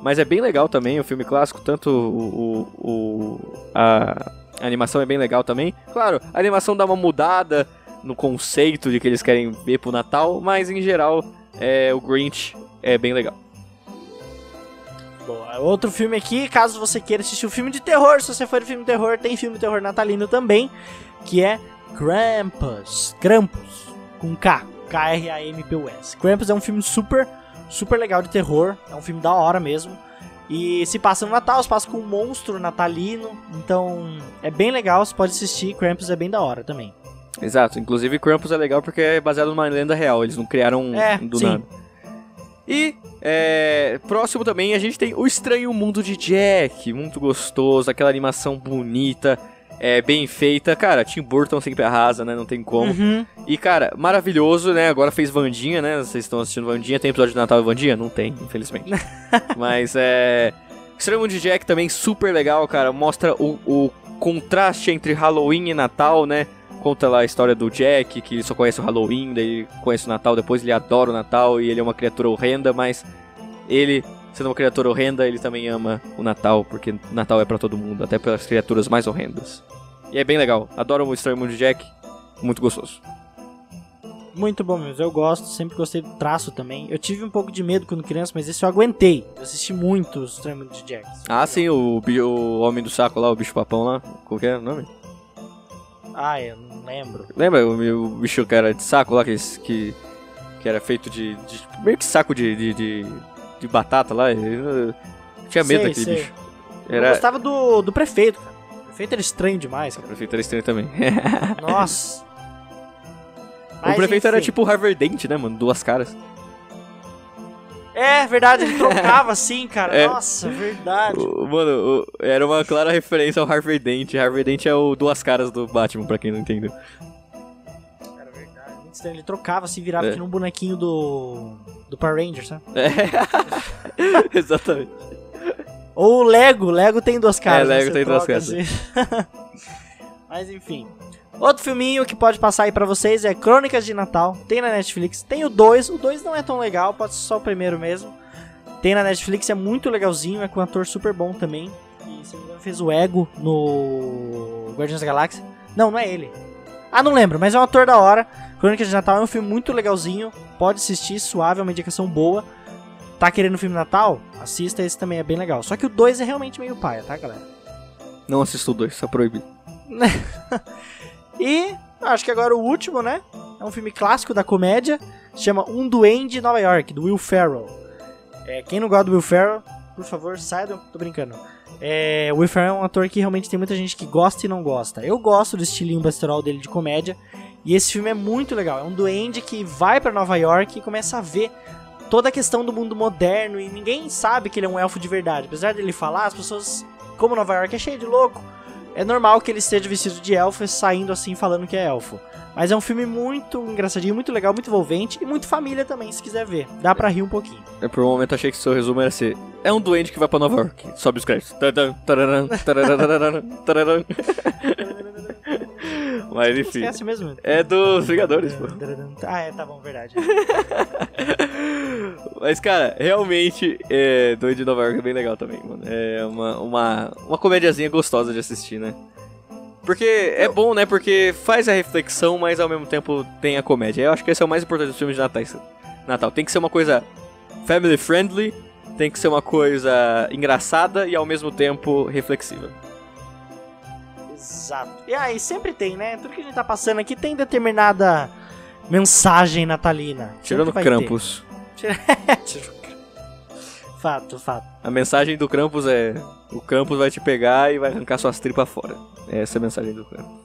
Mas é bem legal também o filme clássico, tanto o, o, o- a, a animação é bem legal também. Claro, a animação dá uma mudada no conceito de que eles querem ver pro Natal, mas em geral é, o Grinch é bem legal. Boa. Outro filme aqui, caso você queira assistir um filme de terror, se você for de filme de terror, tem filme de terror natalino também, que é Krampus. Krampus, com K. K-R-A-M-P-U-S. Krampus é um filme super, super legal de terror. É um filme da hora mesmo. E se passa no Natal, se passa com um monstro natalino. Então, é bem legal, você pode assistir. Krampus é bem da hora também. Exato, inclusive Krampus é legal porque é baseado numa lenda real, eles não criaram É, do sim. nada. E é, próximo também a gente tem O Estranho Mundo de Jack, muito gostoso, aquela animação bonita, é, bem feita. Cara, Tim Burton sempre arrasa, né? Não tem como. Uhum. E, cara, maravilhoso, né? Agora fez Vandinha, né? Vocês estão assistindo Vandinha. Tem episódio de Natal e Vandinha? Não tem, infelizmente. Mas é. Mundo de Jack também super legal, cara. Mostra o, o contraste entre Halloween e Natal, né? Conta lá a história do Jack, que ele só conhece o Halloween, daí ele conhece o Natal, depois ele adora o Natal e ele é uma criatura horrenda, mas ele, sendo uma criatura horrenda, ele também ama o Natal, porque Natal é pra todo mundo, até pelas criaturas mais horrendas. E é bem legal. Adoro o Estranho Mundo de Jack. Muito gostoso. Muito bom mesmo, eu gosto, sempre gostei do traço também. Eu tive um pouco de medo quando criança, mas esse eu aguentei. Eu assisti muito os Estranho Mundo de Jack. Ah, sim, o, o Homem do Saco lá, o bicho papão lá. Qual que é o nome? Ah, eu não lembro. Lembra o, o bicho que era de saco lá, que, que, que era feito de, de- Meio que saco de, de, de, de batata lá. Eu tinha medo Sei, daquele sei. bicho. Eu Era. gostava do, do prefeito, cara. O prefeito era estranho demais, O cara. prefeito era estranho também. Nossa. o Mas, prefeito era enfim. tipo o Harvard Dent, né, mano? Duas caras. É, verdade, ele trocava assim, cara. É. Nossa, verdade. O- mano, o- era uma clara referência ao Harvard Dent. Harvard Dent é o Duas Caras do Batman, pra quem não entendeu. Estranho. Ele trocava assim, virava É. que num bonequinho do. do Power Rangers, né? É. Exatamente. Ou o Lego. Lego tem duas caras. É, né? Lego Você tem duas caras. assim. Mas enfim. Outro filminho que pode passar aí pra vocês é Crônicas de Natal. Tem na Netflix. Tem o 2. O 2 não é tão legal, pode ser só o primeiro mesmo. Tem na Netflix, é muito legalzinho. É com um ator super bom também. E se não me engano, fez o Ego no Guardiões da Galáxia. Não, não é ele. Ah, não lembro, mas é um ator da hora. Crônicas de Natal é um filme muito legalzinho. Pode assistir, suave, é uma indicação boa. Tá querendo filme Natal? Assista, esse também é bem legal. Só que o 2 é realmente meio paia, tá, galera? Não assisto o dois, tá proibido. E acho que agora o último, né? É um filme clássico da comédia. Se chama Um Duende em Nova York, do Will Ferrell. É, quem não gosta do Will Ferrell, por favor, sai do... Tô brincando. É, o Will Ferrell é um ator que realmente tem muita gente que gosta e não gosta. Eu gosto do estilinho pastoral dele de comédia. E esse filme é muito legal. É um duende que vai pra Nova York e começa a ver toda a questão do mundo moderno. E ninguém sabe que ele é um elfo de verdade. Apesar dele falar, as pessoas, como Nova York é cheio de louco, é normal que ele esteja vestido de elfo e saindo assim falando que é elfo. Mas é um filme muito engraçadinho, muito legal, muito envolvente e muito família também, se quiser ver. Dá pra rir um pouquinho. Eu, por um momento achei que seu resumo era ser É um doente que vai pra Nova York. Sobe os créditos. Mas enfim. Esquece mesmo. É dos Vingadores, pô. Ah, é, tá bom, verdade. Mas, cara, realmente, é, Doido de Nova York é bem legal também, mano. É uma, uma, uma comédiazinha gostosa de assistir, né? Porque é bom, né? Porque faz a reflexão, mas ao mesmo tempo tem a comédia. Eu acho que esse é o mais importante dos filmes de Natal. Natal. Tem que ser uma coisa family friendly, tem que ser uma coisa engraçada e ao mesmo tempo reflexiva. Exato. E aí, sempre tem, né? Tudo que a gente tá passando aqui tem determinada mensagem natalina. Tirando ter. Krampus. Tirando Fato, fato. A mensagem do Krampus é: o Krampus vai te pegar e vai arrancar suas tripas fora. Essa é a mensagem do Krampus.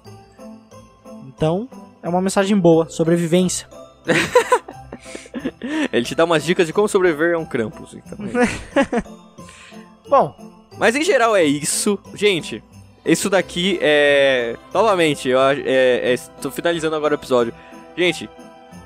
Então, é uma mensagem boa, sobrevivência. Ele te dá umas dicas de como sobreviver a um Krampus. Então, é. Bom, Mas em geral é isso. Gente, isso daqui é. Novamente, eu acho- é, é, tô finalizando agora o episódio. Gente,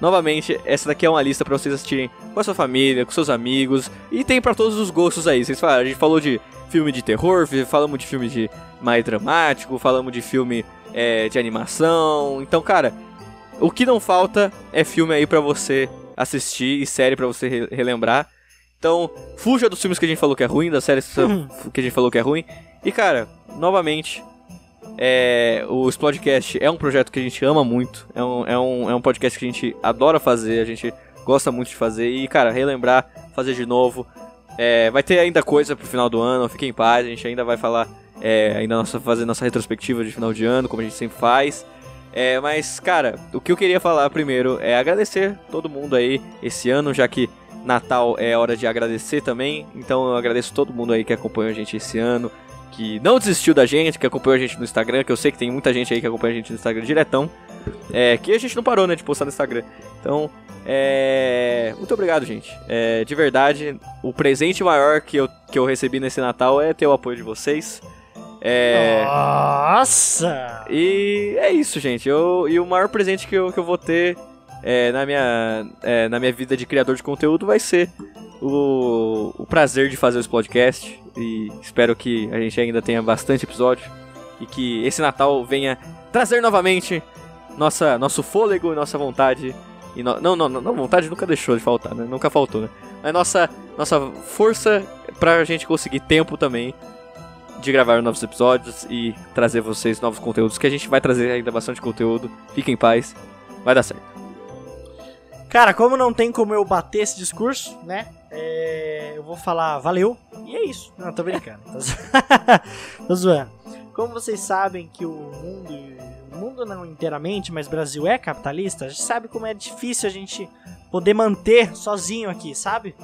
novamente, essa daqui é uma lista pra vocês assistirem com a sua família, com seus amigos. E tem pra todos os gostos aí. Vocês falaram, a gente falou de filme de terror, falamos de filme de mais dramático, falamos de filme é, de animação. Então, cara, o que não falta é filme aí pra você assistir e série pra você re- relembrar. Então, fuja dos filmes que a gente falou que é ruim, das séries que a gente falou que é ruim. E, cara, novamente, é, o Explodecast é um projeto que a gente ama muito. É um, é, um, é um podcast que a gente adora fazer, a gente gosta muito de fazer. E, cara, relembrar, fazer de novo. É, vai ter ainda coisa pro final do ano, fiquem em paz, a gente ainda vai falar, é, ainda nossa, fazer nossa retrospectiva de final de ano, como a gente sempre faz. É, mas, cara, o que eu queria falar primeiro é agradecer todo mundo aí esse ano, já que Natal é hora de agradecer também. Então eu agradeço todo mundo aí que acompanhou a gente esse ano, que não desistiu da gente, que acompanhou a gente no Instagram, que eu sei que tem muita gente aí que acompanha a gente no Instagram diretão. É, que a gente não parou, né, de postar no Instagram. Então, é. Muito obrigado, gente. É, de verdade, o presente maior que eu, que eu recebi nesse Natal é ter o apoio de vocês. É. Nossa! E é isso, gente. Eu, e o maior presente que eu, que eu vou ter é, na, minha, é, na minha vida de criador de conteúdo vai ser o, o prazer de fazer esse podcast. E espero que a gente ainda tenha bastante episódio. E que esse Natal venha trazer novamente nossa, nosso fôlego nossa vontade. E no- não, não, não, vontade nunca deixou de faltar, né? Nunca faltou, né? Mas nossa, nossa força pra gente conseguir tempo também de gravar novos episódios e trazer vocês novos conteúdos, que a gente vai trazer ainda bastante conteúdo. Fiquem em paz, vai dar certo. Cara, como não tem como eu bater esse discurso, né? É, eu vou falar valeu. E é isso. Não, tô brincando. Tô, zo- tô zoando. Como vocês sabem que o mundo. O mundo não inteiramente, mas Brasil é capitalista, a gente sabe como é difícil a gente poder manter sozinho aqui, sabe?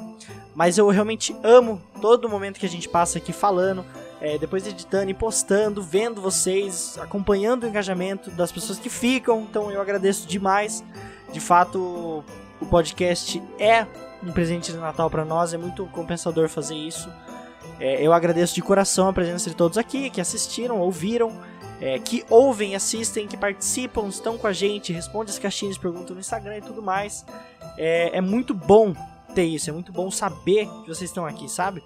Mas eu realmente amo todo momento que a gente passa aqui falando, é, depois editando e postando, vendo vocês, acompanhando o engajamento das pessoas que ficam. Então eu agradeço demais. De fato, o podcast é um presente de Natal para nós, é muito compensador fazer isso. É, eu agradeço de coração a presença de todos aqui que assistiram, ouviram, é, que ouvem, assistem, que participam, estão com a gente, respondem as caixinhas, perguntam no Instagram e tudo mais. É, é muito bom ter isso, é muito bom saber que vocês estão aqui, sabe?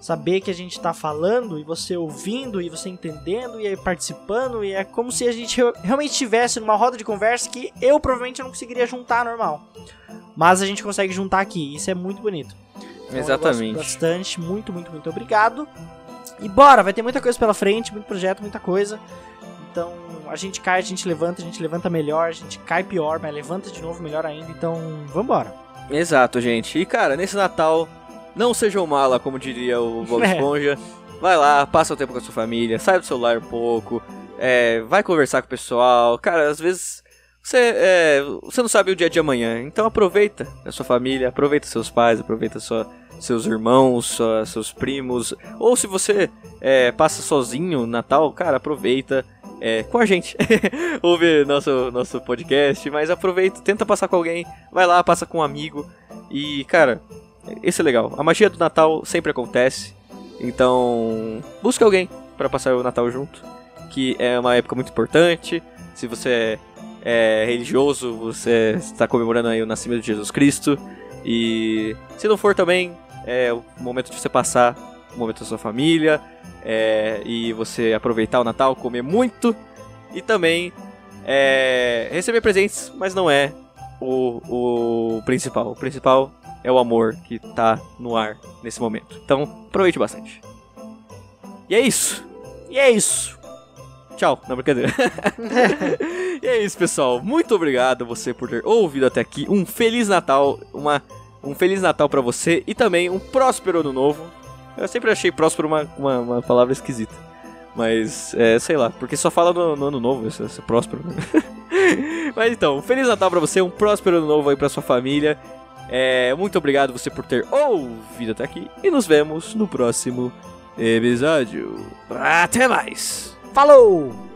Saber que a gente tá falando e você ouvindo e você entendendo e participando e é como se a gente re- realmente estivesse numa roda de conversa que eu provavelmente não conseguiria juntar normal. Mas a gente consegue juntar aqui, isso é muito bonito. Então, Exatamente. bastante, muito, muito, muito obrigado. E bora, vai ter muita coisa pela frente, muito projeto, muita coisa. Então, a gente cai, a gente levanta, a gente levanta melhor, a gente cai pior, mas levanta de novo melhor ainda. Então, vambora. Exato, gente. E cara, nesse Natal, não sejam mala, como diria o Bob É. Esponja. Vai lá, passa o tempo com a sua família, sai do celular um pouco, é, vai conversar com o pessoal. Cara, às vezes você, é, você não sabe o dia de amanhã, então aproveita a sua família, aproveita seus pais, aproveita sua, seus irmãos, sua- seus primos. Ou se você é, passa sozinho Natal, cara, aproveita. é, com a gente, ouve nosso, nosso podcast, mas aproveita, tenta passar com alguém, vai lá, passa com um amigo, e, cara, esse é legal. A magia do Natal sempre acontece. Então, busque alguém para passar o Natal junto, que é uma época muito importante. Se você é religioso, você está comemorando aí o nascimento de Jesus Cristo. E se não for também, é o momento de você passar o momento da sua família é, e você aproveitar o Natal, comer muito e também é, receber presentes, mas não é o, o principal. O principal é o amor que tá no ar nesse momento. Então, aproveite bastante. E é isso. E é isso. Tchau. Não, brincadeira. e é isso, pessoal. Muito obrigado você por ter ouvido até aqui. Um Feliz Natal. Uma, um Feliz Natal pra você e também um próspero ano novo. Eu sempre achei próspero uma, uma, uma palavra esquisita. Mas, é, sei lá, porque só fala no, no ano novo, isso, isso é próspero. né? Mas então, um Feliz Natal pra você, um próspero ano novo aí pra sua família. É, muito obrigado você por ter ouvido até aqui. E nos vemos no próximo episódio. Até mais! Falou!